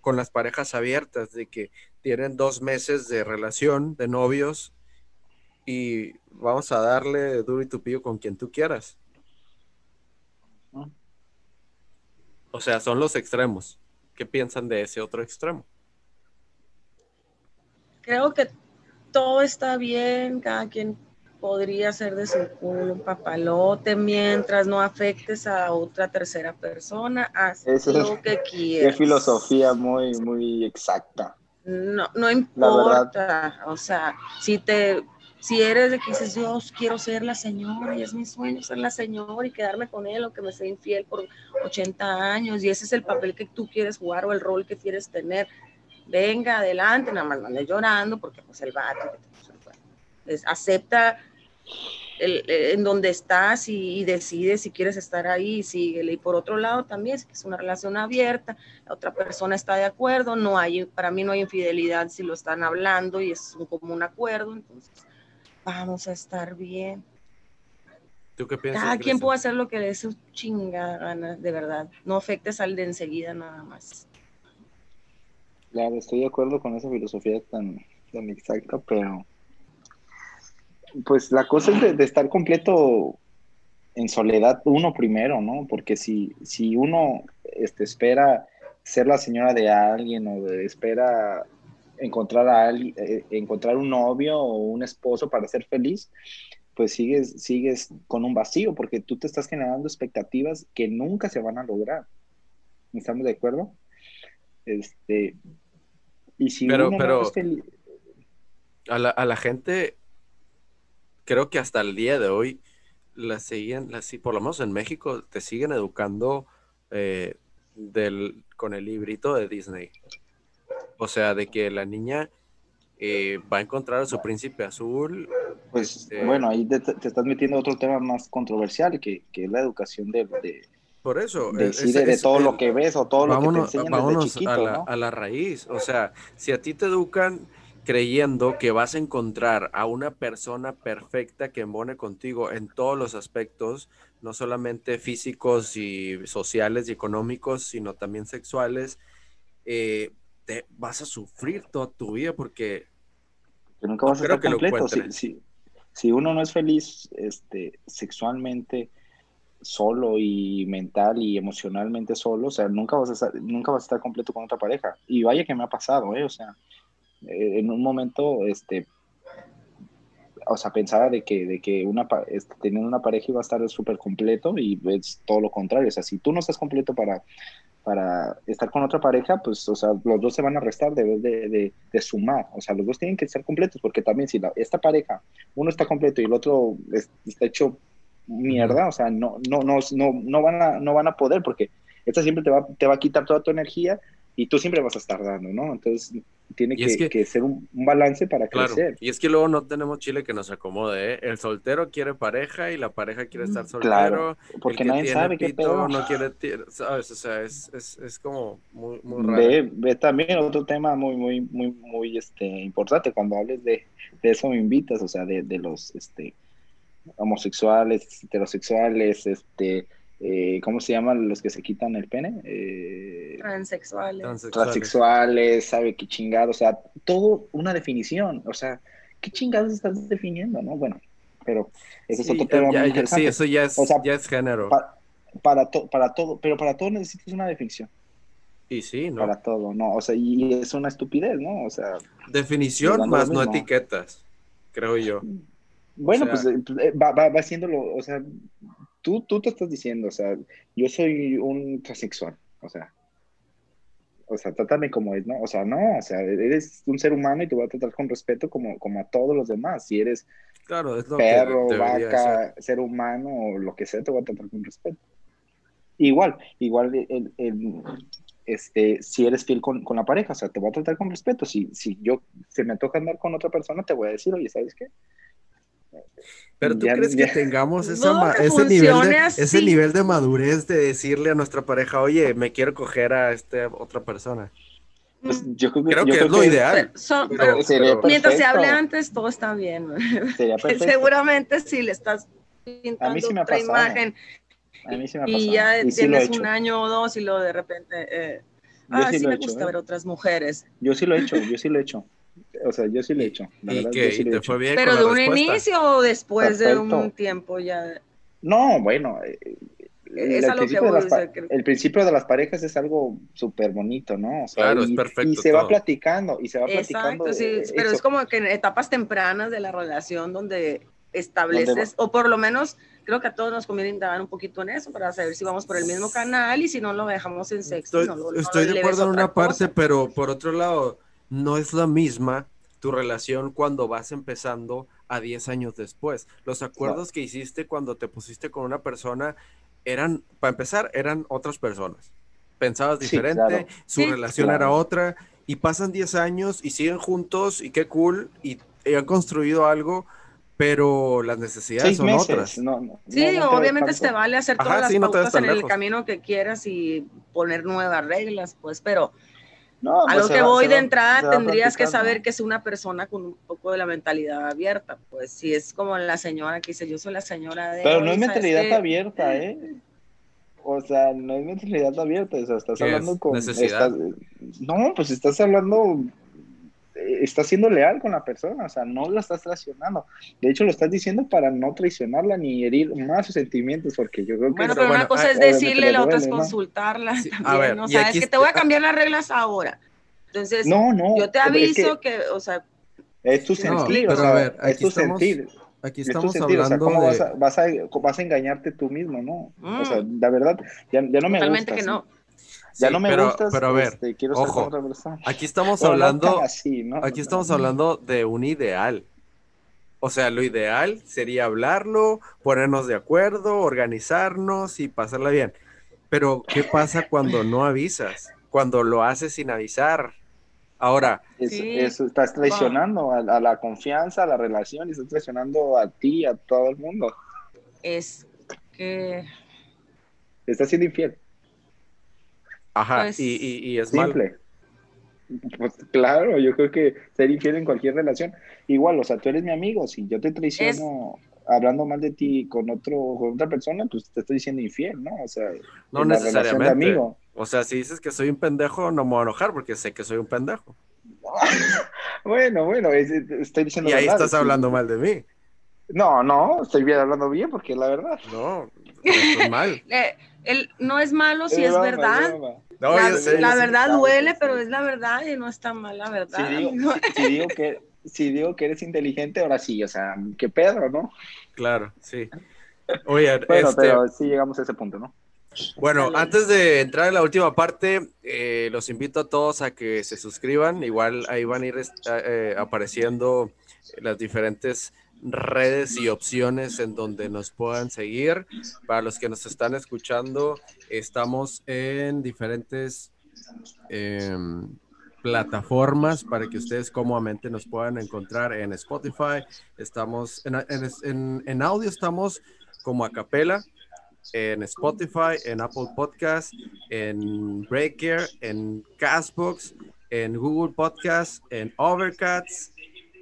Speaker 1: Con las parejas abiertas, de que tienen dos meses de relación, de novios, y vamos a darle duro y tupillo con quien tú quieras. O sea, son los extremos. ¿Qué piensan de ese otro extremo?
Speaker 3: Creo que todo está bien, cada quien podría ser de su culo un papalote mientras no afectes a otra tercera persona, haz lo que quieras.
Speaker 2: Qué filosofía muy, muy exacta.
Speaker 3: No, no importa, o sea, si te, si eres de que dices, Dios, quiero ser la señora y es mi sueño ser la señora y quedarme con él o que me sea infiel por 80 años y ese es el papel que tú quieres jugar o el rol que quieres tener, venga, adelante, nada más no llorando porque pues el vato que el acepta eh, en donde estás y, decides si quieres estar ahí, síguele. Y por otro lado también, es una relación abierta, la otra persona está de acuerdo, no hay, para mí no hay infidelidad si lo están hablando y es un común acuerdo, entonces vamos a estar bien.
Speaker 1: ¿Tú qué piensas?
Speaker 3: Cada quien puede hacer lo que le dé su chingada gana, de verdad. No afectes al de enseguida nada más.
Speaker 2: Claro, estoy de acuerdo con esa filosofía tan, tan exacta, pero pues la cosa es de, estar completo en soledad uno primero, ¿no? Porque si, si uno este, espera ser la señora de alguien o espera encontrar a alguien, eh, encontrar un novio o un esposo para ser feliz, pues sigues, sigues con un vacío porque tú te estás generando expectativas que nunca se van a lograr. ¿Estamos de acuerdo? Este, y si
Speaker 1: pero, pero a, la, a la gente creo que hasta el día de hoy la siguen, la, por lo menos en México, te siguen educando eh, del, con el librito de Disney. O sea, de que la niña eh, va a encontrar a su príncipe azul.
Speaker 2: Pues eh, bueno, ahí te, estás metiendo otro tema más controversial, que, que es la educación de...
Speaker 1: por eso.
Speaker 2: De, de, todo lo que ves o todo lo que te enseñan desde chiquito,
Speaker 1: a la, a la raíz. O sea, si a ti te educan creyendo que vas a encontrar a una persona perfecta que embone contigo en todos los aspectos, no solamente físicos y sociales y económicos, sino también sexuales, eh, te vas a sufrir toda tu vida porque
Speaker 2: nunca vas a estar completo. Si, si, uno no es feliz este, sexualmente solo y mental y emocionalmente solo, o sea, nunca vas a estar, nunca vas a estar completo con otra pareja. Y vaya que me ha pasado, ¿eh? O sea, eh, en un momento, este, o sea, pensaba de que, de que una, este, teniendo una pareja iba a estar súper completo y es todo lo contrario. O sea, si tú no estás completo para, para estar con otra pareja, pues, o sea, los dos se van a restar de, de, de, sumar. O sea, los dos tienen que estar completos porque también si la, esta pareja, uno está completo y el otro está hecho mierda, o sea, no, no, no, no, no, van, a, no van a poder porque esta siempre te va, te va a quitar toda tu energía y tú siempre vas a estar dando, ¿no? Entonces tiene que, ser un, balance para crecer.
Speaker 1: Y es que luego no tenemos chile que nos acomode, ¿eh? El soltero quiere pareja y la pareja quiere estar soltero. Claro,
Speaker 2: porque nadie sabe qué pedo.
Speaker 1: No quiere, ¿sabes? O sea, es, es, es como muy, muy
Speaker 2: raro. Ve, ve, también otro tema muy, muy, muy, muy este, importante. Cuando hables de, de eso me invitas, o sea, de, de los este, homosexuales, heterosexuales, este eh, ¿cómo se llaman los que se quitan el pene?
Speaker 3: Eh, transexuales.
Speaker 2: transexuales. sabe qué chingado, o sea, todo una definición, o sea, ¿qué chingados estás definiendo, no? Bueno, pero eso es otro tema.
Speaker 1: sí, eso ya es, ya es género.
Speaker 2: para, para todo, pero para todo necesitas una definición.
Speaker 1: Y sí, ¿no?
Speaker 2: Para todo, ¿no? O sea, y es una estupidez, ¿no? O sea.
Speaker 1: Definición más no etiquetas, creo yo.
Speaker 2: Bueno, pues eh, va, va, va haciéndolo, o sea, tú, tú te estás diciendo, o sea, yo soy un transexual, o sea, o sea, trátame como es, ¿no? O sea, no, o sea, eres un ser humano y te voy a tratar con respeto como, como a todos los demás. Si eres
Speaker 1: claro, es lo
Speaker 2: perro, vaca, ser. humano o lo que sea, te voy a tratar con respeto. Igual, igual el, el, este, si eres fiel con, con, la pareja, o sea, te voy a tratar con respeto. Si, si yo se me toca andar con otra persona, te voy a decir, oye, ¿sabes qué?
Speaker 1: Pero tú crees que tengamos ese, nivel de, ese nivel de madurez de decirle a nuestra pareja, oye, me quiero coger a esta otra persona.
Speaker 2: Pues yo
Speaker 1: creo, que es lo ideal.
Speaker 3: mientras se hable antes, todo está bien. Seguramente si le estás pintando otra imagen y ya tienes un año o dos y luego de repente, eh, ah, sí, me gusta ver otras mujeres.
Speaker 2: Yo sí lo he hecho, yo sí lo he hecho. O sea, yo sí lo he hecho.
Speaker 1: ¿Y te fue bien
Speaker 3: ¿Pero de un inicio o después de un tiempo ya?
Speaker 2: No, bueno, eh, es el, principio de el principio de las parejas es algo súper bonito, ¿no?
Speaker 1: claro, es perfecto.
Speaker 2: Y se va platicando, y se va platicando.
Speaker 3: Sí, pero es como que en etapas tempranas de la relación donde estableces, o por lo menos creo que a todos nos conviene indagar un poquito en eso para saber si vamos por el mismo canal y si no lo dejamos en sexo.
Speaker 1: Estoy, de acuerdo en una parte, pero por otro lado, no es la misma tu relación cuando vas empezando a 10 años después. Los acuerdos que hiciste cuando te pusiste con una persona eran, para empezar, eran otras personas. Pensabas diferente, su relación era otra, y pasan 10 años y siguen juntos, y qué cool, y, han construido algo, pero las necesidades son otras.
Speaker 3: sí, obviamente te vale hacer todas las pautas en el camino que quieras y poner nuevas reglas, pues, pero a pues lo que voy de entrada tendrías que saber que es una persona con un poco de la mentalidad abierta, pues si es como la señora que dice, yo soy la señora de...
Speaker 2: Pero no es mentalidad abierta, ¿eh? O sea, no es mentalidad abierta, o sea, estás hablando con... no, pues estás hablando estás siendo leal con la persona, o sea, no la estás traicionando. De hecho, lo estás diciendo para no traicionarla ni herir más sus sentimientos, porque yo creo que...
Speaker 3: Bueno, pero una cosa es decirle, la otra es consultarla A ver, o sea, es que te voy a cambiar las reglas ahora. Entonces, no, no, yo te aviso que, o sea...
Speaker 2: Es tu sentir, o sea, es tu sentir.
Speaker 1: Aquí estamos hablando
Speaker 2: ¿cómo de... vas, a, vas, a, engañarte tú mismo, no? O sea, mm. la verdad, ya, ya no me
Speaker 3: Totalmente que no.
Speaker 2: Ya no me
Speaker 1: pero,
Speaker 2: gustas,
Speaker 1: pero a ver, este, quiero ojo, aquí estamos hablando, aquí estamos hablando de un ideal. O sea, lo ideal sería hablarlo, ponernos de acuerdo, organizarnos y pasarla bien. Pero, ¿qué pasa cuando no avisas? Cuando lo haces sin avisar. Ahora,
Speaker 2: eso, estás traicionando a, a, la confianza, a la relación, y estás traicionando a ti, a todo el mundo.
Speaker 3: Es que.
Speaker 2: Estás siendo infiel.
Speaker 1: Ajá, pues, y, y, es
Speaker 2: simple. Pues claro, yo creo que ser infiel en cualquier relación. Igual, o sea, tú eres mi amigo, si yo te traiciono hablando mal de ti con otro con otra persona, pues te estoy diciendo infiel, ¿no? O sea,
Speaker 1: no necesariamente. Amigo. O sea, si dices que soy un pendejo, no me voy a enojar porque sé que soy un pendejo.
Speaker 2: bueno, bueno, estoy diciendo
Speaker 1: Y ahí estás hablando mal de mí.
Speaker 2: No, no, estoy bien hablando bien porque la verdad.
Speaker 1: No, es mal.
Speaker 3: Eh, no es malo si es, verdad la, verdad duele, pero es la verdad y no está mal la verdad.
Speaker 2: Si digo, que, si digo que eres inteligente, ahora sí, o sea, qué pedo, ¿no?
Speaker 1: Claro, sí. Oye,
Speaker 2: bueno, este, pero sí llegamos a ese punto, ¿no?
Speaker 1: Bueno, antes de entrar en la última parte, eh, los invito a todos a que se suscriban. Igual ahí van a ir eh, apareciendo las diferentes redes y opciones en donde nos puedan seguir. Para los que nos están escuchando, estamos en diferentes em, plataformas para que ustedes cómodamente nos puedan encontrar en Spotify. Estamos en, en, audio, estamos como a capela en Spotify, en Apple Podcast, en Breaker, en Castbox, en Google Podcast, en Overcast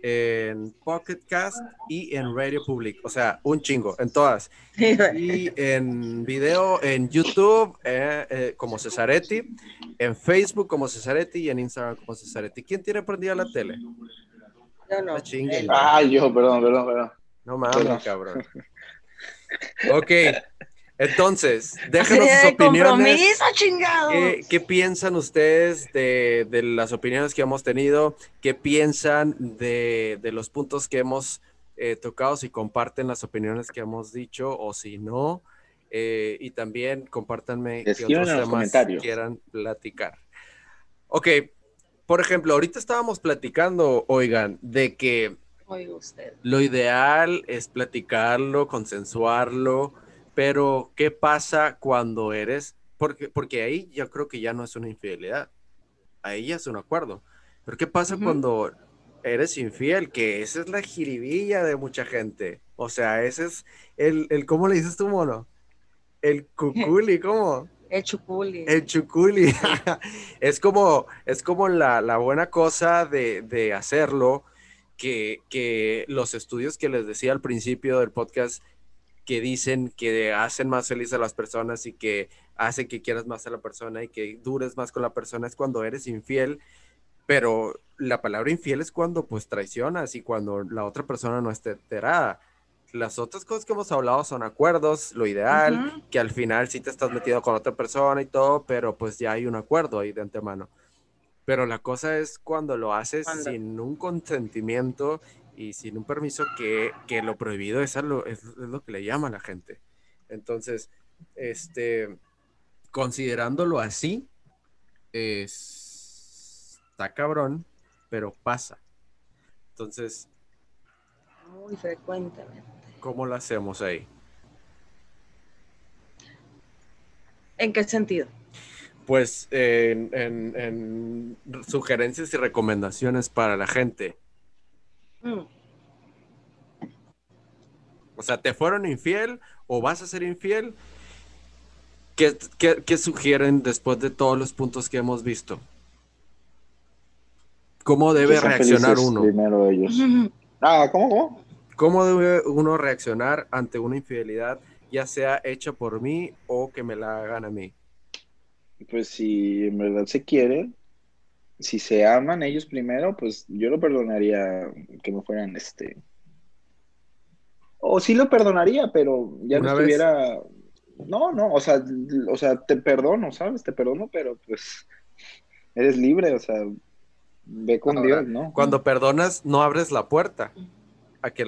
Speaker 1: en Pocket Cast y en Radio Public. O sea, un chingo, en todas. Y en video en YouTube eh, eh, como Cesaretti, en Facebook como Cesaretti y en Instagram como Cesaretti. ¿Quién tiene prendida la tele?
Speaker 3: Yo no.
Speaker 2: Ah, yo, perdón, perdón, perdón.
Speaker 1: No mames, cabrón. Ok, entonces, déjenos sus opiniones. ¿Qué, ¿Qué, piensan ustedes de, de, las opiniones que hemos tenido? ¿Qué piensan de, de los puntos que hemos eh, tocado? Si comparten las opiniones que hemos dicho o si no. Eh, y también compártanme qué otros temas quieran platicar. Ok, por ejemplo, ahorita estábamos platicando, oigan, de que
Speaker 3: usted.
Speaker 1: lo ideal es platicarlo, consensuarlo pero, ¿qué pasa cuando eres? Porque, porque ahí yo creo que ya no es una infidelidad. Ahí ya es un acuerdo. Pero, ¿qué pasa cuando eres infiel? Que esa es la jiribilla de mucha gente. O sea, ese es el, el ¿cómo le dices tú, mono? El cuculi, ¿cómo?
Speaker 3: El chuculi.
Speaker 1: El chuculi. es como, es como la, la buena cosa de, de hacerlo, que, que, los estudios que les decía al principio del podcast que dicen que hacen más feliz a las personas y que hacen que quieras más a la persona y que dures más con la persona es cuando eres infiel, pero la palabra infiel es cuando pues traicionas y cuando la otra persona no esté enterada. las otras cosas que hemos hablado son acuerdos, lo ideal, que al final sí te estás metiendo con otra persona y todo, pero pues ya hay un acuerdo ahí de antemano. Pero la cosa es cuando lo haces sin un consentimiento y sin un permiso que, que lo prohibido es, lo, es, lo que le llama a la gente. Entonces, este, considerándolo así, está cabrón, pero pasa. Entonces...
Speaker 3: Muy frecuentemente.
Speaker 1: ¿Cómo lo hacemos ahí?
Speaker 3: ¿En qué sentido?
Speaker 1: Pues en, sugerencias y recomendaciones para la gente. Mm. O sea, ¿te fueron infiel o vas a ser infiel? ¿Qué, qué sugieren después de todos los puntos que hemos visto? ¿Cómo debe reaccionar uno?
Speaker 2: Primero ellos. Ah, ¿cómo?
Speaker 1: ¿Cómo debe uno reaccionar ante una infidelidad, ya sea hecha por mí o que me la hagan a mí?
Speaker 2: Pues si en verdad se quieren, si se aman ellos primero, pues yo lo perdonaría que me fueran este. O sí lo perdonaría, pero ya no estuviera. No, no, o sea, o sea, te perdono, ¿sabes? Te perdono, pero pues eres libre, o sea, ve con Dios, ¿no?
Speaker 1: Cuando perdonas, no abres la puerta a que,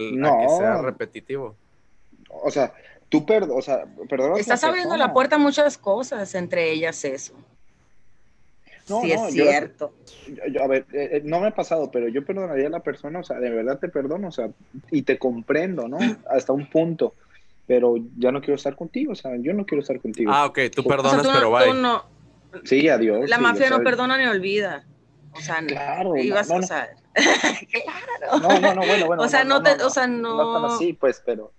Speaker 1: sea repetitivo.
Speaker 2: O sea, tú perdonas, o sea, perdonas.
Speaker 3: Estás abriendo la puerta a muchas cosas, entre ellas eso. No, sí, es cierto.
Speaker 2: a ver, eh, eh, no me ha pasado, pero yo perdonaría a la persona, o sea, de verdad te perdono, o sea, y te comprendo, ¿no? Hasta un punto, pero ya no quiero estar contigo, o sea, yo no quiero estar contigo.
Speaker 1: Ah, ok, tú perdonas, pero vaya.
Speaker 2: Sí, adiós.
Speaker 3: La mafia no perdona ni olvida. O sea, claro, ibas, no, no, claro.
Speaker 2: No, no, no, bueno, bueno.
Speaker 3: O sea, no, te, o sea, no.
Speaker 2: No así, pues, pero.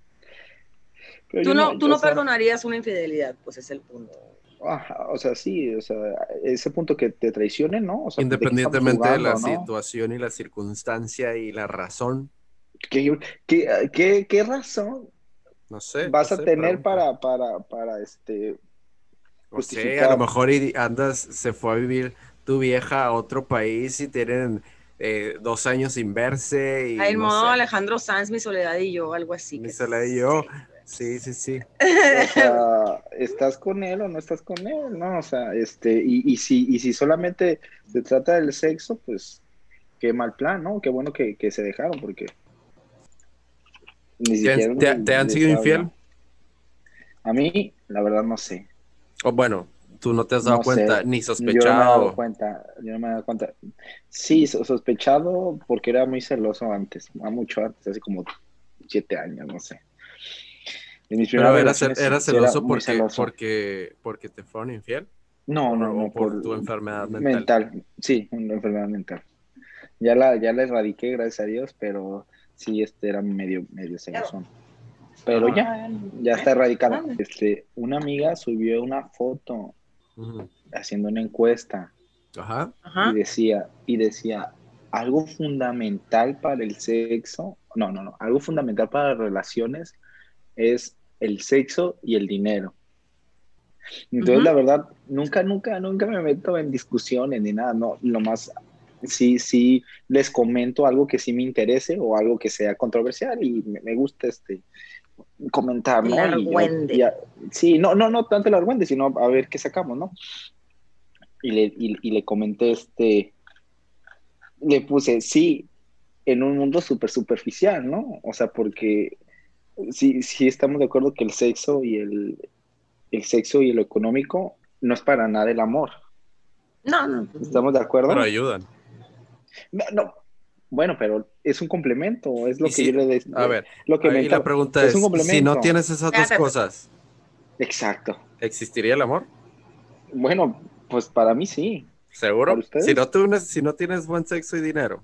Speaker 3: tú no, tú no perdonarías una infidelidad, pues es el punto.
Speaker 2: O sea, sí, o sea, ese punto que te traicionen, ¿no? O sea,
Speaker 1: Independientemente de, la situación y la circunstancia y la razón.
Speaker 2: ¿Qué, qué, qué, qué razón?
Speaker 1: No sé.
Speaker 2: Vas a tener para, para, para, este.
Speaker 1: O sea, a lo mejor andas, se fue a vivir tu vieja a otro país y tienen eh, dos años sin verse. Y,
Speaker 3: el modo Alejandro Sanz, mi soledad y yo, algo así.
Speaker 1: Mi soledad y yo. Sí, sí, sí.
Speaker 2: O sea, ¿estás con él o no estás con él? No, o sea, este, y, y, si, y si solamente se trata del sexo, pues qué mal plan, ¿no? Qué bueno que, se dejaron, porque
Speaker 1: ni ¿Te, te, han sido infiel?
Speaker 2: A mí, la verdad, no sé.
Speaker 1: O bueno, tú no te has dado cuenta, ni sospechado. Yo no me he dado
Speaker 2: cuenta, yo no me he dado cuenta. Sí, sospechado porque era muy celoso antes, mucho antes, hace como siete años, no sé.
Speaker 1: Pero era, celoso, porque, porque, porque te fueron infiel.
Speaker 2: No, no, no,
Speaker 1: por, tu enfermedad mental.
Speaker 2: Mental, sí, una enfermedad mental. Ya la, ya la erradiqué, gracias a Dios, pero sí, este era medio, medio celoso. Pero ya, ya está erradicada. Este, una amiga subió una foto haciendo una encuesta. Y decía, y decía, algo fundamental para el sexo, no, no, no, algo fundamental para las relaciones es el sexo y el dinero. Entonces, la verdad, nunca, nunca, nunca me meto en discusiones ni nada, no, lo más, sí, sí, les comento algo que sí me interese o algo que sea controversial y me, gusta este comentar, ¿no? sí, no, no, no tanto el argüende, sino a ver qué sacamos, ¿no? Y le, y, le comenté este, le puse, sí, en un mundo súper superficial, ¿no? O sea, porque sí, sí estamos de acuerdo que el sexo y el, el sexo y lo económico no es para nada el amor.
Speaker 3: No, no.
Speaker 2: ¿Estamos de acuerdo?
Speaker 1: Pero ayudan.
Speaker 2: No, no, bueno, pero es un complemento, es lo que yo le decía.
Speaker 1: A ver, lo que la pregunta es, si no tienes esas dos cosas.
Speaker 2: Exacto.
Speaker 1: ¿Existiría el amor?
Speaker 2: Bueno, pues para mí sí.
Speaker 1: ¿Seguro? Si no, tienes, si no tienes buen sexo y dinero.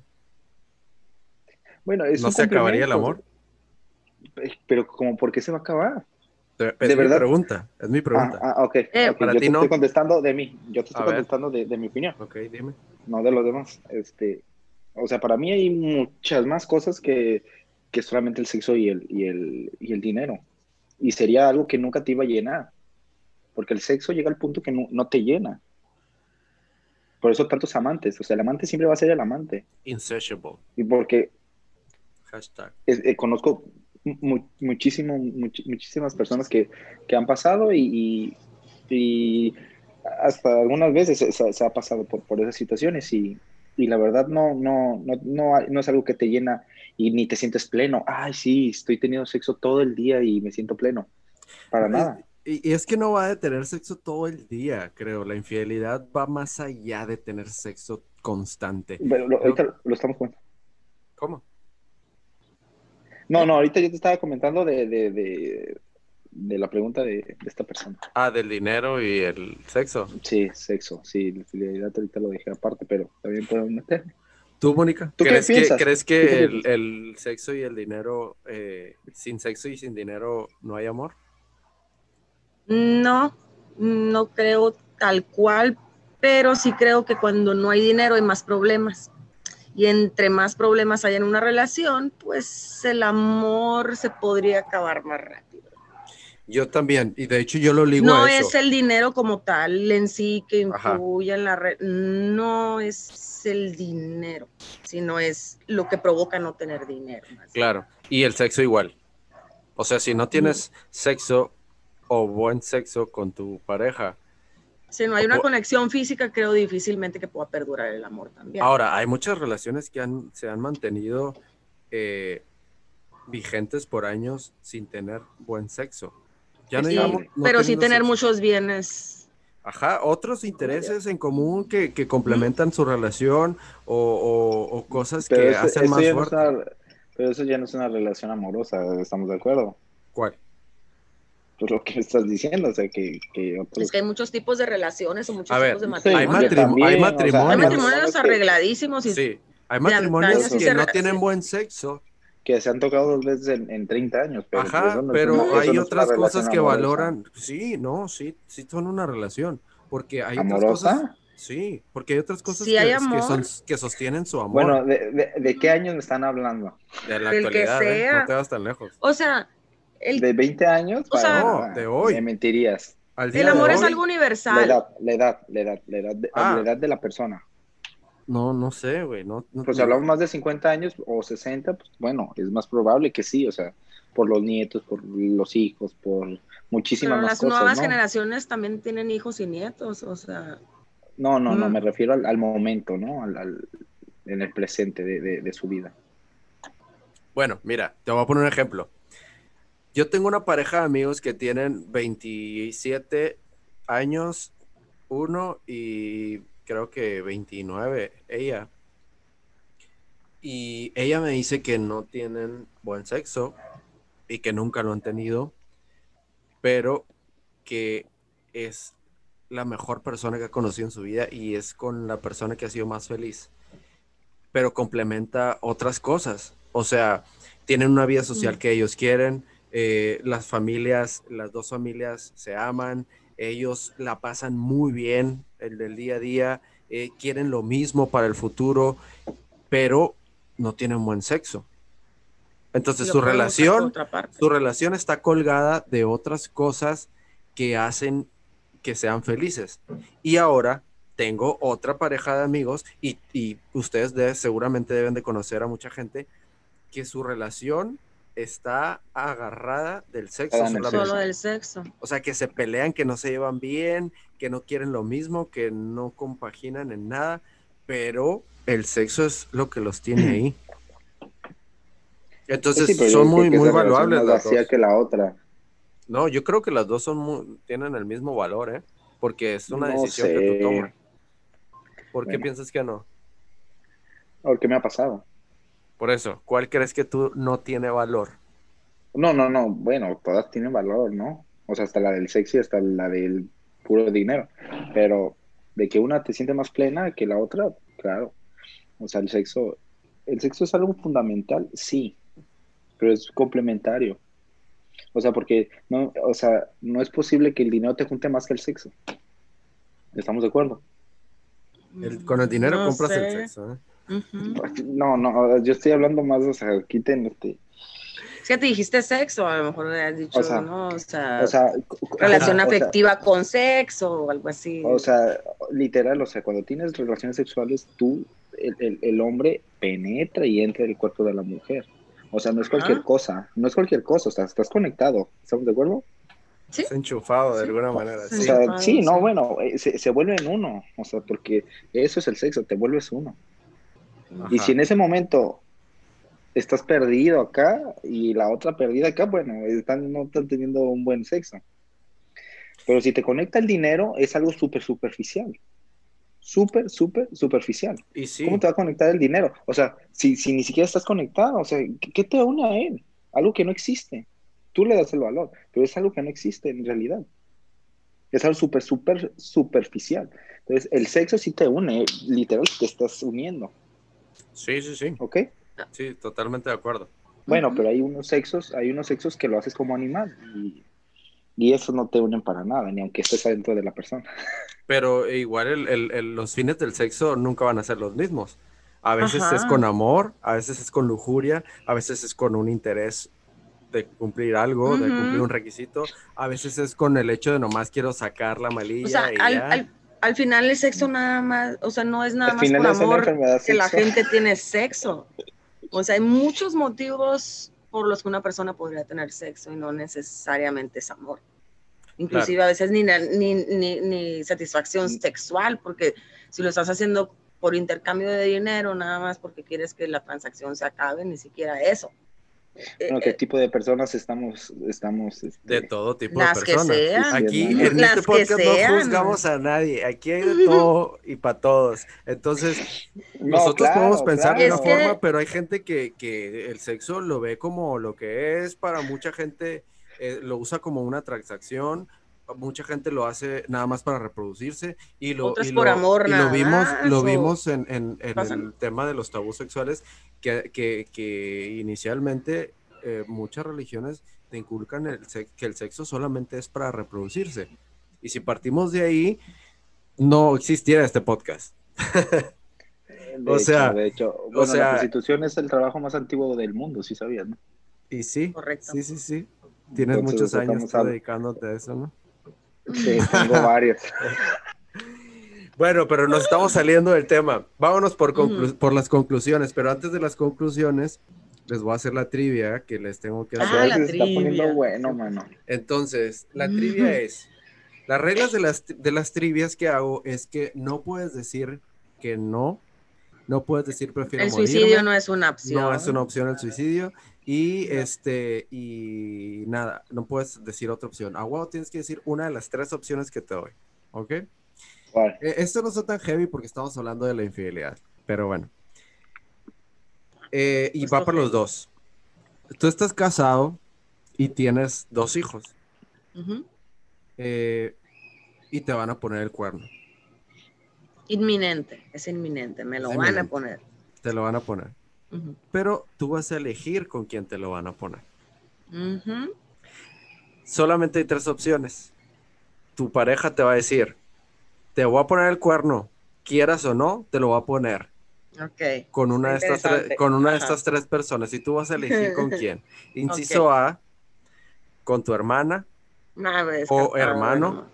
Speaker 2: Bueno, es
Speaker 1: ¿No se acabaría el amor?
Speaker 2: Pero como, ¿por qué se va a acabar?
Speaker 1: Es ¿De mi verdad? pregunta, es mi pregunta.
Speaker 2: Ah, ah ok. Eh, para yo ti te no. estoy contestando de mí, yo te estoy contestando de, de, mi opinión.
Speaker 1: Ok, dime.
Speaker 2: No de los demás. Este, o sea, para mí hay muchas más cosas que, solamente el sexo y el, y, el, y el dinero. Y sería algo que nunca te iba a llenar. Porque el sexo llega al punto que no, te llena. Por eso tantos amantes. O sea, el amante siempre va a ser el amante.
Speaker 1: Insatiable.
Speaker 2: Y porque
Speaker 1: Hashtag.
Speaker 2: Eh, conozco muchísimo, muchísimas personas que, han pasado y, hasta algunas veces se, ha pasado por, por esas situaciones y, la verdad no, no, no, no, no es algo que te llena y ni te sientes pleno. Ay, sí, estoy teniendo sexo todo el día y me siento pleno. Para nada.
Speaker 1: Y, es que no va a tener sexo todo el día, creo. La infidelidad va más allá de tener sexo constante.
Speaker 2: Pero lo, ahorita lo estamos comentando.
Speaker 1: ¿Cómo?
Speaker 2: No, no, ahorita yo te estaba comentando de, de, de, la pregunta de, esta persona.
Speaker 1: Ah, del dinero y el sexo.
Speaker 2: Sí, sexo, sí, la infidelidad ahorita lo dejé aparte, pero también podemos meterme.
Speaker 1: ¿Tú, Mónica? ¿Crees, que, ¿crees que el, sexo y el dinero, eh, sin sexo y sin dinero, no hay amor?
Speaker 3: No, no creo tal cual, pero sí creo que cuando no hay dinero hay más problemas. Y entre más problemas hay en una relación, pues el amor se podría acabar más rápido.
Speaker 1: Yo también, y de hecho yo lo ligo
Speaker 3: no
Speaker 1: a
Speaker 3: es el dinero como tal en sí que influye en la red, no es el dinero, sino es lo que provoca no tener dinero.
Speaker 1: Claro, y el sexo igual. O sea, si no tienes sexo o buen sexo con tu pareja.
Speaker 3: Si no hay una conexión física, creo difícilmente que pueda perdurar el amor también.
Speaker 1: Ahora, hay muchas relaciones que han, se han mantenido eh, vigentes por años sin tener buen sexo.
Speaker 3: Ya no pero sí tener muchos bienes.
Speaker 1: Ajá, otros intereses en común que, que complementan su relación o, o, cosas que hacen más fuerte.
Speaker 2: pero eso ya no es una relación amorosa, ¿estamos de acuerdo?
Speaker 1: ¿Cuál?
Speaker 2: Pues lo que estás diciendo, o sea, que, que
Speaker 3: Es que hay muchos tipos de relaciones o muchos tipos de
Speaker 1: matrimonios. hay, matrimonios.
Speaker 3: hay matrimonios arregladísimos. Y
Speaker 1: sí, hay matrimonios que no tienen buen sexo
Speaker 2: que se han tocado dos veces en, 30 años.
Speaker 1: Pero Ajá, pues, pero hay otras cosas que valoran. Sí, no, sí, sí son una relación. Porque hay
Speaker 2: ¿Amorosa?
Speaker 1: otras cosas. Sí, porque hay otras cosas que, son, que sostienen su amor.
Speaker 2: Bueno, ¿de, qué años me están hablando?
Speaker 1: De la actualidad, ¿eh? no te vas tan lejos.
Speaker 3: O sea,
Speaker 2: el... ¿De 20 años?
Speaker 1: O sea, no, de hoy.
Speaker 2: Me mentirías.
Speaker 3: el amor es algo universal.
Speaker 2: La edad, la edad, la edad, la edad, de, la ah. edad de la persona.
Speaker 1: No, no sé, güey. No,
Speaker 2: pues si hablamos más de 50 años o 60, pues bueno, es más probable que sí, o sea, por los nietos, por los hijos, por muchísimas más cosas.
Speaker 3: Las nuevas generaciones también tienen hijos y nietos, o sea.
Speaker 2: No, no, no, mm. me refiero al, momento, ¿no? Al, en el presente de, de su vida.
Speaker 1: Bueno, mira, te voy a poner un ejemplo. Yo tengo una pareja de amigos que tienen 27 años, uno, y creo que 29, ella. Y ella me dice que no tienen buen sexo y que nunca lo han tenido, pero que es la mejor persona que ha conocido en su vida y es con la persona que ha sido más feliz. Pero complementa otras cosas. O sea, tienen una vida social mm. que ellos quieren, eh, las familias, las dos familias se aman, ellos la pasan muy bien el del día a día, eh, quieren lo mismo para el futuro, pero no tienen buen sexo. Entonces su relación, su relación está colgada de otras cosas que hacen que sean felices. Y ahora tengo otra pareja de amigos y, ustedes seguramente deben de conocer a mucha gente que su relación está agarrada del sexo.
Speaker 3: Solo del sexo.
Speaker 1: O sea, que se pelean, que no se llevan bien, que no quieren lo mismo, que no compaginan en nada, pero el sexo es lo que los tiene ahí. Entonces son muy, muy valuables.
Speaker 2: Las que la otra.
Speaker 1: No, yo creo que las dos son tienen el mismo valor, ¿eh? Porque es una decisión que tú tomas. ¿Por qué piensas que no?
Speaker 2: Porque me ha pasado.
Speaker 1: Por eso, ¿cuál crees que tú no tiene valor?
Speaker 2: No, no, no, bueno, todas tienen valor, ¿no? O sea, hasta la del sexy, hasta la del puro dinero. Pero de que una te siente más plena que la otra, claro. O sea, el sexo, el sexo es algo fundamental, sí, pero es complementario. O sea, porque no, o sea, no es posible que el dinero te junte más que el sexo. ¿Estamos de acuerdo?
Speaker 1: con el dinero compras el sexo, ¿eh?
Speaker 2: No, no, yo estoy hablando más, o sea, quiten este.
Speaker 3: Es que te dijiste sexo, a lo mejor le has dicho, ¿no? O sea, relación afectiva con sexo o algo así.
Speaker 2: O sea, literal, o sea, cuando tienes relaciones sexuales, tú, el, el, hombre, penetra y entra en el cuerpo de la mujer. O sea, no es cualquier cosa, no es cualquier cosa, o sea, estás conectado, ¿estamos de acuerdo?
Speaker 1: Sí. enchufado de alguna manera.
Speaker 2: Sí, sí no, bueno, eh, se, se vuelve en uno, o sea, porque eso es el sexo, te vuelves uno. Y si en ese momento estás perdido acá y la otra perdida acá, bueno, están, no están teniendo un buen sexo. Pero si te conecta el dinero, es algo súper superficial. Súper, súper superficial.
Speaker 1: ¿Y
Speaker 2: ¿Cómo te va a conectar el dinero? O sea, si, si ni siquiera estás conectado, o sea, ¿qué te une a él? Algo que no existe. Tú le das el valor, pero es algo que no existe en realidad. Es algo súper, súper superficial. Entonces, el sexo sí te une, literal, te estás uniendo.
Speaker 1: Sí, sí, sí.
Speaker 2: ¿Ok?
Speaker 1: Sí, totalmente de acuerdo.
Speaker 2: Bueno, pero hay unos sexos, hay unos sexos que lo haces como animal y, y eso no te unen para nada, ni aunque estés adentro de la persona.
Speaker 1: Pero igual el, el, los fines del sexo nunca van a ser los mismos. A veces es con amor, a veces es con lujuria, a veces es con un interés de cumplir algo, de cumplir un requisito. A veces es con el hecho de nomás quiero sacar la malilla. O sea,
Speaker 3: al, al, final el sexo nada más, o sea, no es nada más por amor que la gente tiene sexo. O sea, hay muchos motivos por los que una persona podría tener sexo y no necesariamente es amor. Inclusive a veces ni, ni, ni, ni satisfacción sexual, porque si lo estás haciendo por intercambio de dinero, nada más porque quieres que la transacción se acabe, ni siquiera eso.
Speaker 2: Bueno, ¿qué eh, tipo de personas estamos? estamos este,
Speaker 1: De todo tipo de personas. Aquí en este podcast no juzgamos a nadie. Aquí hay de todo y para todos. Entonces, nosotros podemos pensar de una forma, pero hay gente que, que, el sexo lo ve como lo que es. Para mucha gente eh, lo usa como una transacción. Mucha gente lo hace nada más para reproducirse y lo, y
Speaker 3: por amor,
Speaker 1: y lo vimos, lo vimos en, en, en el tema de los tabús sexuales que, inicialmente eh, muchas religiones te inculcan el que el sexo solamente es para reproducirse. Y si partimos de ahí, no existiera este podcast.
Speaker 2: o sea, de hecho, o sea, la prostitución es el trabajo más antiguo del mundo, si sabías, ¿no?
Speaker 1: Y sí, Correcto. sí, sí, sí. Tienes muchos años dedicándote a eso, ¿no?
Speaker 2: Sí, tengo varios.
Speaker 1: Bueno, pero nos estamos saliendo del tema. Vámonos por, por las conclusiones, pero antes de las conclusiones, les voy a hacer la trivia que les tengo que hacer.
Speaker 3: Ah, la trivia.
Speaker 2: bueno, mano.
Speaker 1: Entonces, la trivia es, las reglas de las, de las trivias que hago es que no puedes decir que no, no puedes decir prefiero
Speaker 3: El suicidio no es una opción.
Speaker 1: No es una opción el suicidio. Y este, y nada, no puedes decir otra opción. A tienes que decir una de las tres opciones que te doy. ¿Ok? Eh, esto no está tan heavy porque estamos hablando de la infidelidad, pero bueno. Eh, y va para los dos. Tú estás casado y tienes dos hijos. Eh, y te van a poner el cuerno.
Speaker 3: Inminente, es inminente, me lo van a poner.
Speaker 1: Te lo van a poner. Pero tú vas a elegir con quién te lo van a poner. Solamente hay tres opciones. Tu pareja te va a decir, te voy a poner el cuerno, quieras o no, te lo voy a poner.
Speaker 3: Ok.
Speaker 1: Con una, de estas, tres, con una de estas tres personas. Y tú vas a elegir con quién. Inciso A, con tu hermana o hermano.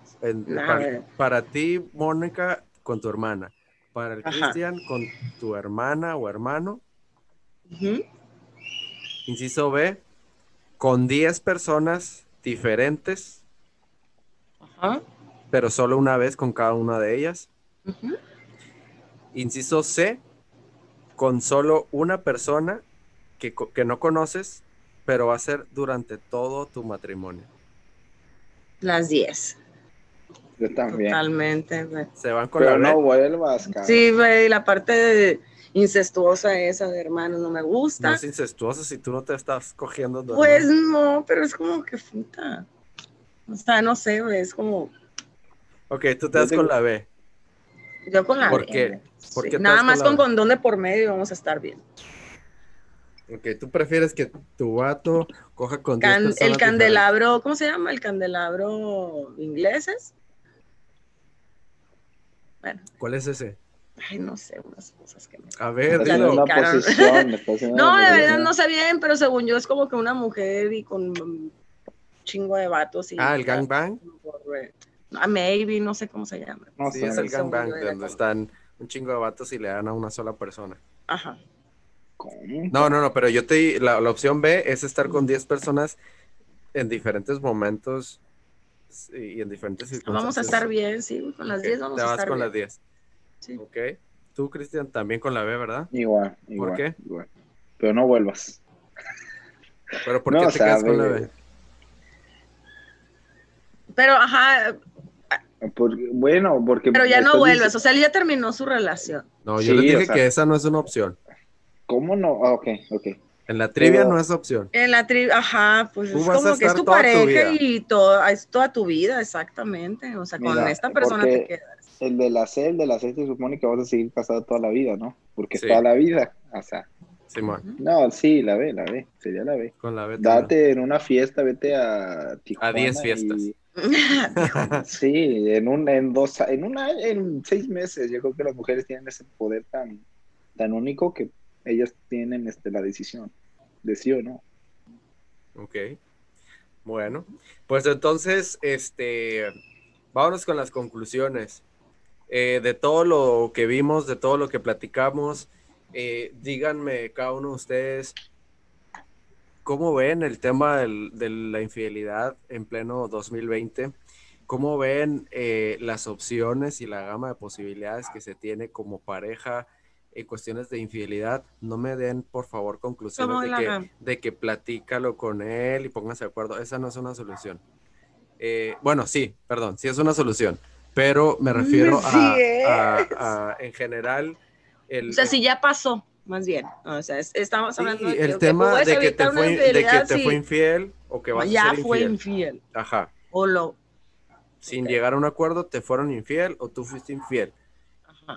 Speaker 1: para, ti, Mónica, con tu hermana. Para el Cristian, con tu hermana o hermano. Inciso B, con 10 personas diferentes. Ajá pero solo una vez con cada una de ellas. Inciso C, con solo una persona que, no conoces, pero va a ser durante todo tu matrimonio.
Speaker 3: Las 10.
Speaker 2: Yo también.
Speaker 3: Totalmente,
Speaker 1: Se van con pero
Speaker 2: la no vuelvas,
Speaker 3: Sí, güey, la parte incestuosa esa de hermanos no me gusta.
Speaker 1: No es incestuosa si tú no te estás cogiendo.
Speaker 3: Pues no, pero es como que puta. O sea, no sé, güey, es como
Speaker 1: Ok, tú te das con la B.
Speaker 3: Yo con la
Speaker 1: ¿Por Qué? ¿Por qué?
Speaker 3: Nada más con, condón de por medio vamos a estar bien.
Speaker 1: Ok, tú prefieres que tu vato coja con
Speaker 3: El candelabro, ¿cómo se llama? El candelabro ingleses.
Speaker 1: Bueno. ¿Cuál es ese?
Speaker 3: Ay, no sé, unas cosas que me.
Speaker 1: A ver,
Speaker 3: dilo. no, de verdad no sé bien, pero según yo es como que una mujer y con un chingo de vatos. Y
Speaker 1: ah, el gangbang.
Speaker 3: A maybe, no sé cómo se llama.
Speaker 1: No, sí, es el gangbang, donde están un chingo de vatos y le dan a una sola persona.
Speaker 3: Ajá.
Speaker 1: No, no, no, pero yo te la, la opción B es estar con 10 personas en diferentes momentos y en diferentes
Speaker 3: circunstancias. Vamos a estar bien, sí, con las 10 vamos a estar
Speaker 1: Te vas con las 10. Sí. Ok. Tú, Cristian, también con la B, ¿verdad?
Speaker 2: Igual, igual. ¿Por qué? Igual. Pero no vuelvas.
Speaker 1: ¿Pero por qué te quedas con la B?
Speaker 3: Pero, ajá.
Speaker 2: bueno, porque.
Speaker 3: Pero ya no vuelves, o sea, él ya terminó su relación.
Speaker 1: No, yo le dije que esa no es una opción.
Speaker 2: ¿Cómo no? Ah, ok, ok.
Speaker 1: En la trivia no es opción.
Speaker 3: En la trivia, ajá, pues es como que es tu pareja y todo, es toda tu vida, exactamente. O sea, con esta persona te quedas.
Speaker 2: El de la C, el de la C se supone que vas a seguir casado toda la vida, ¿no? Porque toda la vida, o sea.
Speaker 1: Simón.
Speaker 2: No, sí, la B, la B, sería la B.
Speaker 1: Con la B.
Speaker 2: Date en una fiesta, vete a
Speaker 1: Tijuana. A 10 fiestas.
Speaker 2: sí, en un, en dos, en una, en seis meses. Yo creo que las mujeres tienen ese poder tan, tan único que ellas tienen este, la decisión de sí o no.
Speaker 1: Ok. Bueno, pues entonces, este, vámonos con las conclusiones. Eh, de todo lo que vimos, de todo lo que platicamos, eh, díganme cada uno de ustedes, ¿cómo ven el tema de la infidelidad en pleno 2020? ¿Cómo ven eh, las opciones y la gama de posibilidades que se tiene como pareja en cuestiones de infidelidad, no me den por favor conclusiones de que, de que, platícalo con él y pónganse de acuerdo. Esa no es una solución. Eh, bueno, sí, perdón, sí es una solución, pero me refiero a, en general.
Speaker 3: El, o sea, si ya pasó, más bien. O sea, estamos hablando
Speaker 1: de el tema de, que te, fue, de que te fue infiel o que vas
Speaker 3: ya
Speaker 1: a ser
Speaker 3: fue infiel.
Speaker 1: Ajá.
Speaker 3: O lo.
Speaker 1: Sin llegar a un acuerdo, te fueron infiel o tú fuiste infiel.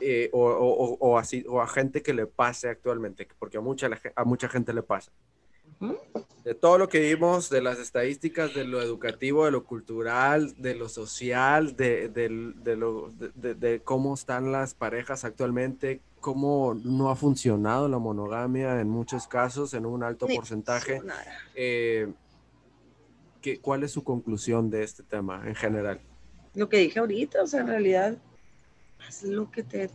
Speaker 1: Eh, o, así, o a gente que le pase actualmente, porque a mucha, a mucha gente le pasa. De todo lo que vimos, de las estadísticas, de lo educativo, de lo cultural, de lo social, de, de, cómo están las parejas actualmente, cómo no ha funcionado la monogamia en muchos casos, en un alto porcentaje. Eh, ¿Cuál es su conclusión de este tema en general?
Speaker 3: Lo que dije ahorita, o sea, en realidad haz lo que te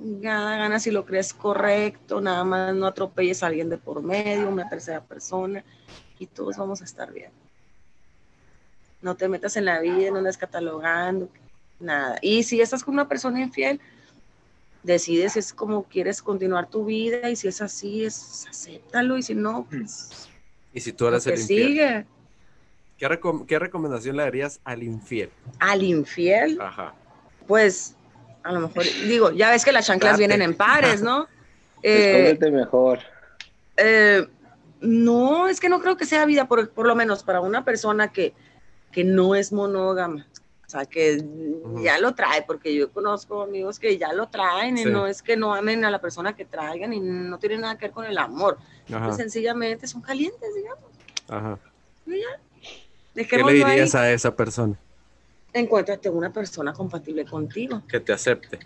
Speaker 3: da gana si lo crees correcto, nada más no atropelles a alguien de por medio, una tercera persona, y todos vamos a estar bien. No te metas en la vida, no andes catalogando, nada. Y si estás con una persona infiel, decides es como quieres continuar tu vida, y si es así, es acéptalo, y si no, pues.
Speaker 1: Y si tú eres el infiel. Sigue. ¿Qué, ¿Qué recomendación le darías al infiel?
Speaker 3: Al infiel.
Speaker 1: Ajá
Speaker 3: pues a lo mejor, digo, ya ves que las chanclas vienen en pares, ¿no?
Speaker 2: Eh, mejor.
Speaker 3: Eh, no, es que no creo que sea vida, por, lo menos para una persona que, que no es monógama. O sea, que ya lo trae, porque yo conozco amigos que ya lo traen y no es que no amen a la persona que traigan y no tiene nada que ver con el amor. Pues sencillamente son calientes, digamos.
Speaker 1: Ajá. ¿Qué le dirías a esa persona?
Speaker 3: Encuéntrate una persona compatible contigo.
Speaker 1: Que te acepte.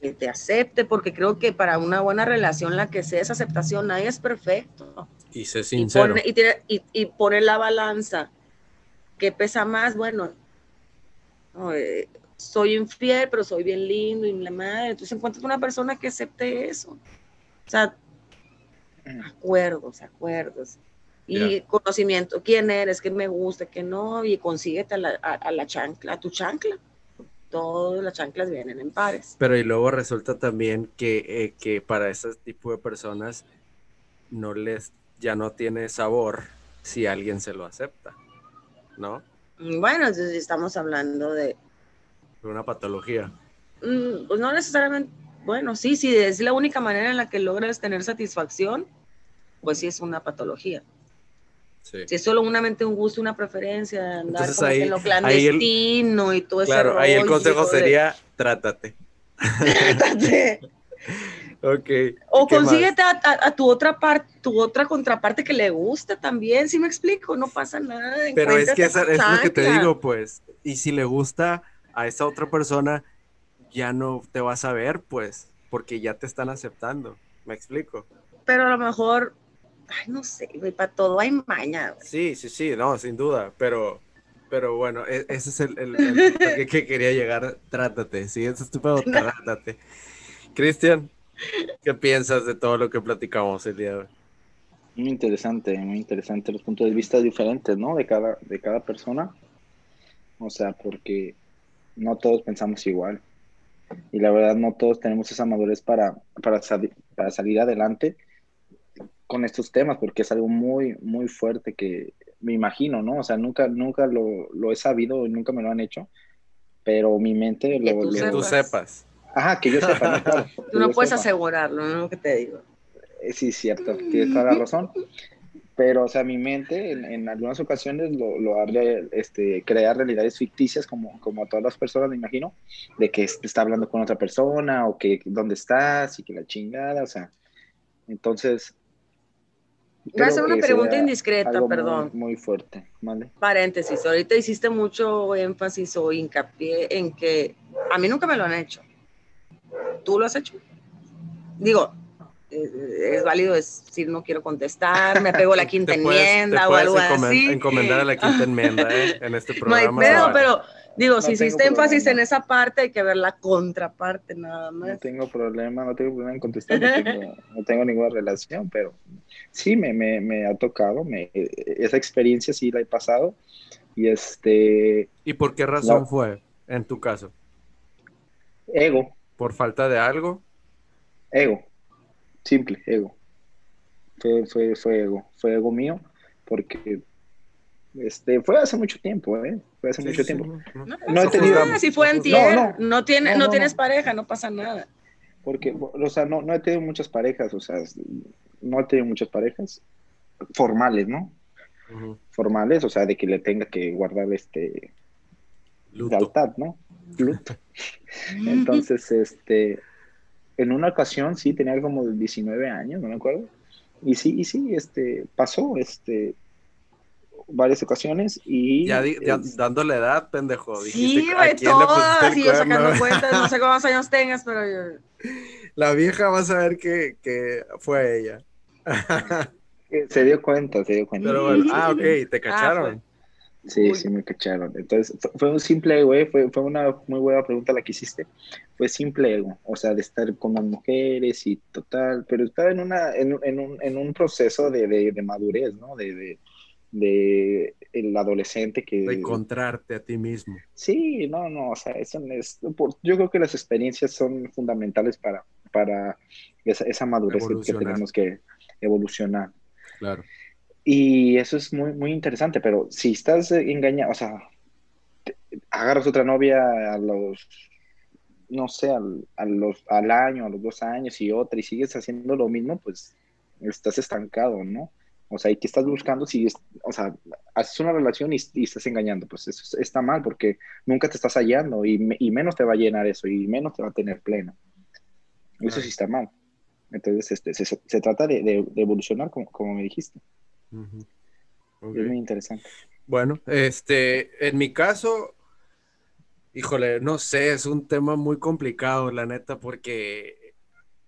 Speaker 3: Que te acepte, porque creo que para una buena relación, la que sea esa aceptación, nadie es perfecto.
Speaker 1: Y sé sincero.
Speaker 3: Y pone, la balanza. ¿Qué pesa más? Bueno, eh, soy infiel, pero soy bien lindo y la madre. Entonces encuentras una persona que acepte eso. O sea, mm. acuerdos, acuerdos y conocimiento, quién eres, qué me gusta, qué no, y consíguete a la, a, la chancla, a tu chancla. Todas las chanclas vienen en pares.
Speaker 1: Pero y luego resulta también que, eh, que para ese tipo de personas no les, ya no tiene sabor si alguien se lo acepta, ¿no?
Speaker 3: Mm, bueno, entonces estamos hablando de...
Speaker 1: Una patología.
Speaker 3: Mm, pues no necesariamente, bueno, sí, sí, es la única manera en la que logras tener satisfacción, pues sí es una patología. Si es solo una mente, un gusto, una preferencia, andar en lo clandestino y todo eso.
Speaker 1: Claro, ahí el consejo sería, trátate.
Speaker 3: trátate.
Speaker 1: ok.
Speaker 3: O consíguete a, tu otra parte, tu otra contraparte que le guste también, si me explico, no pasa nada.
Speaker 1: Pero es que es lo que te digo, pues, y si le gusta a esa otra persona, ya no te vas a ver, pues, porque ya te están aceptando, me explico.
Speaker 3: Pero a lo mejor ay, no sé, para todo hay maña.
Speaker 1: Sí, sí, sí, no, sin duda, pero, pero bueno, e, ese es el, el, que, quería llegar, trátate, sí, es estúpido, trátate. Cristian. ¿Qué piensas de todo lo que platicamos el día de hoy?
Speaker 2: Muy interesante, muy interesante los puntos de vista diferentes, ¿no? De cada, de cada persona. O sea, porque no todos pensamos igual. Y la verdad, no todos tenemos esa madurez para, para, para salir adelante con estos temas, porque es algo muy, muy fuerte que me imagino, ¿no? O sea, nunca, nunca lo, lo he sabido, nunca me lo han hecho, pero mi mente lo...
Speaker 1: Que tú, sepas.
Speaker 2: Ajá, que yo sepa.
Speaker 3: ¿no? tú no puedes asegurarlo, ¿no? Que te digo.
Speaker 2: Eh, sí, cierto, tienes toda la razón. Pero, o sea, mi mente en, algunas ocasiones lo, lo hace este, crear realidades ficticias, como, como a todas las personas, me imagino, de que está hablando con otra persona o que dónde estás y que la chingada, o sea. Entonces.
Speaker 3: Voy a hacer una pregunta indiscreta, perdón.
Speaker 2: Muy, fuerte, ¿vale?
Speaker 3: Paréntesis, ahorita hiciste mucho énfasis o hincapié en que a mí nunca me lo han hecho. ¿Tú lo has hecho? Digo, es válido decir no quiero contestar, me pego la quinta enmienda o algo así.
Speaker 1: encomendar a la quinta enmienda ¿eh? en este programa.
Speaker 3: No pero digo, si hiciste énfasis en esa parte, hay que ver la contraparte nada más.
Speaker 2: No tengo problema, no tengo problema en contestar, no tengo, ninguna relación, pero sí me, me, me ha tocado, me, esa experiencia sí la he pasado. Y este...
Speaker 1: ¿Y por qué razón fue en tu caso?
Speaker 2: Ego.
Speaker 1: ¿Por falta de algo?
Speaker 2: Ego simple, ego. Fue, fue, fue ego, fue ego mío, porque este, fue hace mucho tiempo, ¿eh? Fue hace mucho tiempo.
Speaker 3: No, no he tenido... Si fue en no, no, tiene, no, tienes pareja, no pasa nada.
Speaker 2: Porque, o sea, no, no he tenido muchas parejas, o sea, no he tenido muchas parejas formales, ¿no? Formales, o sea, de que le tenga que guardar este lealtad, ¿no? Luto. Entonces, este, en una ocasión, sí, tenía como 19 años, no me acuerdo. Y sí, y sí, este, pasó, este, varias ocasiones y...
Speaker 1: Ya, dando la edad, pendejo.
Speaker 3: sí, güey, todas, y yo sacando cuentas, no sé cuántos años tengas, pero yo...
Speaker 1: La vieja va a saber que, que fue ella.
Speaker 2: se dio cuenta, se dio cuenta.
Speaker 1: ah, ok, te ah, cacharon.
Speaker 2: Sí, sí me cacharon. Entonces, fue, un simple ego, ¿eh? fue, fue una muy buena pregunta la que hiciste. Fue simple ego, o sea, de estar con las mujeres y total, pero estaba en, una, en, en, un, en un proceso de, de, madurez, ¿no? De, de, de, el adolescente que...
Speaker 1: De encontrarte a ti mismo.
Speaker 2: Sí, no, no, o sea, eso es, yo creo que las experiencias son fundamentales para, para esa, esa madurez que tenemos que evolucionar.
Speaker 1: Claro.
Speaker 2: Y eso es muy, muy interesante, pero si estás engañado, o sea, agarras otra novia a los, no sé, al, a los, al año, a los dos años y otra, y sigues haciendo lo mismo, pues estás estancado, ¿no? O sea, ¿y qué estás buscando? Si, o sea, haces una relación y, estás engañando, pues eso está mal porque nunca te estás hallando y, y, menos te va a llenar eso y menos te va a tener pleno. Eso sí está mal. Entonces, este, se, se trata de, de, evolucionar, como, como me dijiste. Es muy interesante.
Speaker 1: Bueno, este, en mi caso, híjole, no sé, es un tema muy complicado, la neta, porque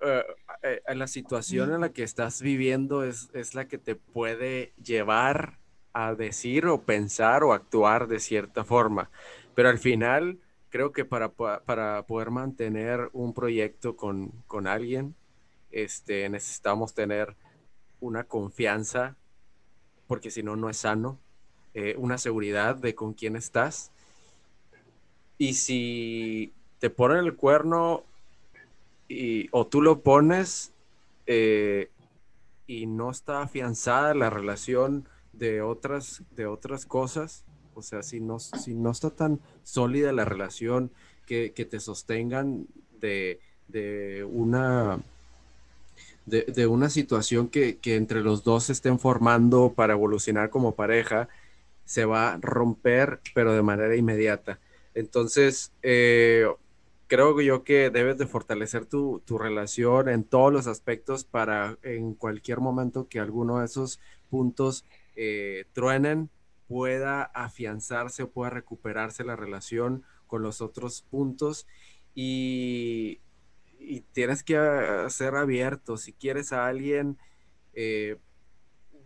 Speaker 1: eh, eh, la situación en la que estás viviendo es, es la que te puede llevar a decir o pensar o actuar de cierta forma. Pero al final, creo que para, para poder mantener un proyecto con, con alguien, este, necesitamos tener una confianza porque si no, no es sano, eh, una seguridad de con quién estás. Y si te ponen el cuerno y, o tú lo pones eh, y no está afianzada la relación de otras, de otras cosas, o sea, si no, si no está tan sólida la relación que, te sostengan de, de una de, una situación que, entre los dos se estén formando para evolucionar como pareja, se va a romper, pero de manera inmediata. Entonces, eh, creo yo que debes de fortalecer tu, relación en todos los aspectos para en cualquier momento que alguno de esos puntos eh, truenen, pueda afianzarse o pueda recuperarse la relación con los otros puntos. Y, y tienes que ah, ser abierto. Si quieres a alguien, eh,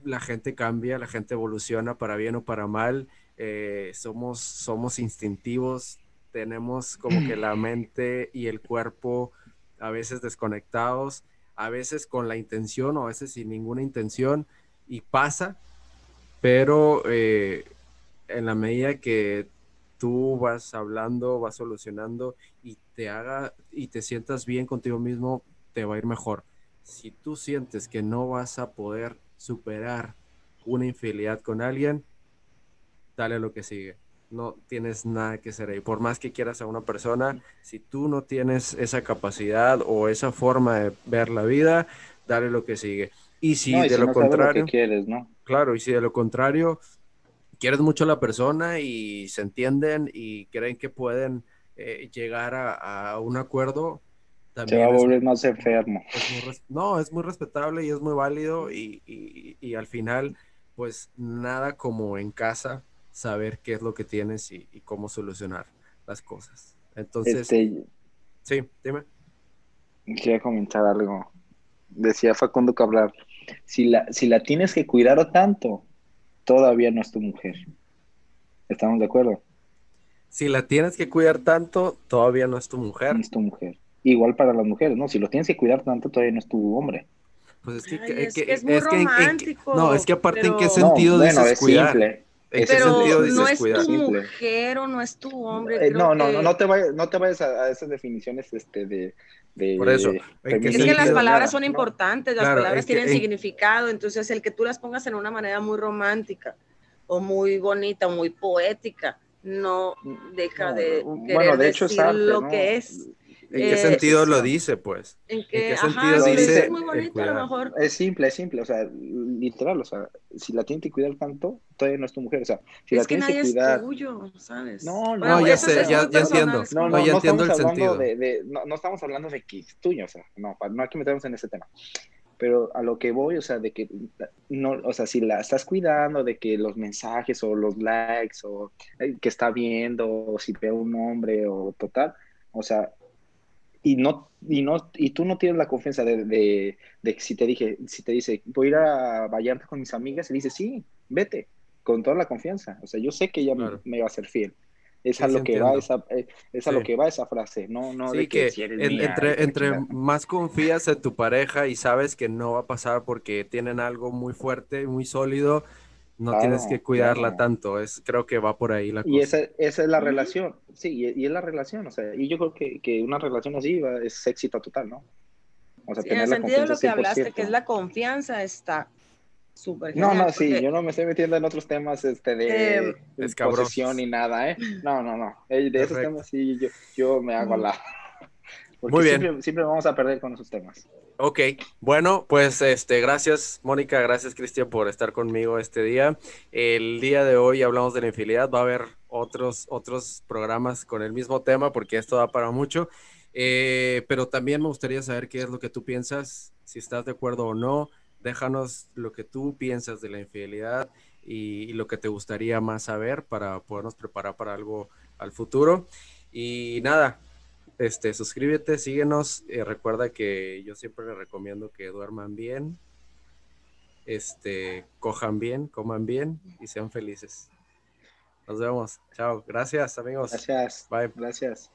Speaker 1: la gente cambia, la gente evoluciona para bien o para mal. Eh, somos, somos instintivos, tenemos como que la mente y el cuerpo a veces desconectados, a veces con la intención o a veces sin ninguna intención y pasa, pero eh, en la medida que tú vas hablando, vas solucionando y te haga y te sientas bien contigo mismo, te va a ir mejor. Si tú sientes que no vas a poder superar una infidelidad con alguien, dale lo que sigue. No tienes nada que hacer ahí. Por más que quieras a una persona, si tú no tienes esa capacidad o esa forma de ver la vida, dale lo que sigue. Y si de lo contrario,
Speaker 2: quieres, ¿no?
Speaker 1: Claro, y si de lo contrario quieres mucho a la persona y se entienden y creen que pueden eh, llegar a, un acuerdo,
Speaker 2: también se va a volver más enfermo.
Speaker 1: no, es muy respetable y es muy válido y, y, al final, pues nada como en casa saber qué es lo que tienes y, cómo solucionar las cosas. Entonces, este, sí, dime.
Speaker 2: Quería comentar algo. Decía Facundo Cabral, si la, si la tienes que cuidar tanto, todavía no es tu mujer. ¿Estamos de acuerdo?
Speaker 1: Si la tienes que cuidar tanto, todavía no es tu mujer.
Speaker 2: No es tu mujer. Igual para las mujeres, ¿no? Si lo tienes que cuidar tanto, todavía no es tu hombre.
Speaker 3: Pues es que, es, que, es, muy romántico.
Speaker 1: no, es que aparte, ¿en qué sentido dices cuidar? Simple.
Speaker 3: ¿En qué sentido dices no es tu mujer o no es tu hombre.
Speaker 2: Eh, no, no, no, no te vayas, no te vayas a, esas definiciones este, de, de,
Speaker 1: Por eso.
Speaker 3: es que las palabras son importantes, las palabras tienen significado, entonces el que tú las pongas en una manera muy romántica o muy bonita o muy poética, no deja de querer de hecho, decir lo que es.
Speaker 1: ¿En qué sentido lo dice, pues?
Speaker 3: ¿En qué, sentido dice? Es muy bonito, a lo mejor.
Speaker 2: Es simple, es simple, o sea, literal, o sea, si la tienes que cuidar tanto, todavía no es tu mujer, o sea, si
Speaker 3: es
Speaker 2: la tienes
Speaker 3: que,
Speaker 2: cuidar.
Speaker 3: Es tuyo, ¿sabes?
Speaker 2: No,
Speaker 1: no, no ya sé, ya, ya entiendo. No, no, ya entiendo el sentido.
Speaker 2: De, de, no, no, estamos hablando de que es tuyo, o sea, no, no hay que meternos en ese tema. Pero a lo que voy, o sea, de que no, o sea, si la estás cuidando de que los mensajes o los likes o eh, que está viendo, o si ve un hombre o total, o sea, y no y no y tú no tienes la confianza de, de, de, si te dije si te dice voy a ir a Vallarta con mis amigas y dice sí vete con toda la confianza. O sea yo sé que ella me, va a ser fiel. Es a lo que va esa eh, es a lo que va esa frase no no
Speaker 1: de que, entre entre más confías en tu pareja y sabes que no va a pasar porque tienen algo muy fuerte muy sólido no tienes que cuidarla tanto, es, creo que va por ahí la
Speaker 2: cosa. Y esa, esa, es la relación, sí, y, es la relación, o sea, y yo creo que, que una relación así es éxito total, ¿no?
Speaker 3: O sea, en el sentido de lo que hablaste, que es la confianza, está súper
Speaker 2: No, no, sí, yo no me estoy metiendo en otros temas este, de, eh, posesión ni nada, ¿eh? No, no, no, de esos temas sí, yo, yo me hago a la... Porque Muy bien. Siempre, siempre, vamos a perder con esos temas.
Speaker 1: Ok, bueno, pues este, gracias Mónica, gracias Cristian por estar conmigo este día. El día de hoy hablamos de la infidelidad, va a haber otros, otros programas con el mismo tema porque esto da para mucho, eh, pero también me gustaría saber qué es lo que tú piensas, si estás de acuerdo o no, déjanos lo que tú piensas de la infidelidad y, y lo que te gustaría más saber para podernos preparar para algo al futuro. Y nada, este, suscríbete, síguenos. y recuerda que yo siempre les recomiendo que duerman bien, este, cojan bien, coman bien y sean felices. Nos vemos. Chao. Gracias, amigos.
Speaker 2: Gracias.
Speaker 1: Bye.
Speaker 2: Gracias.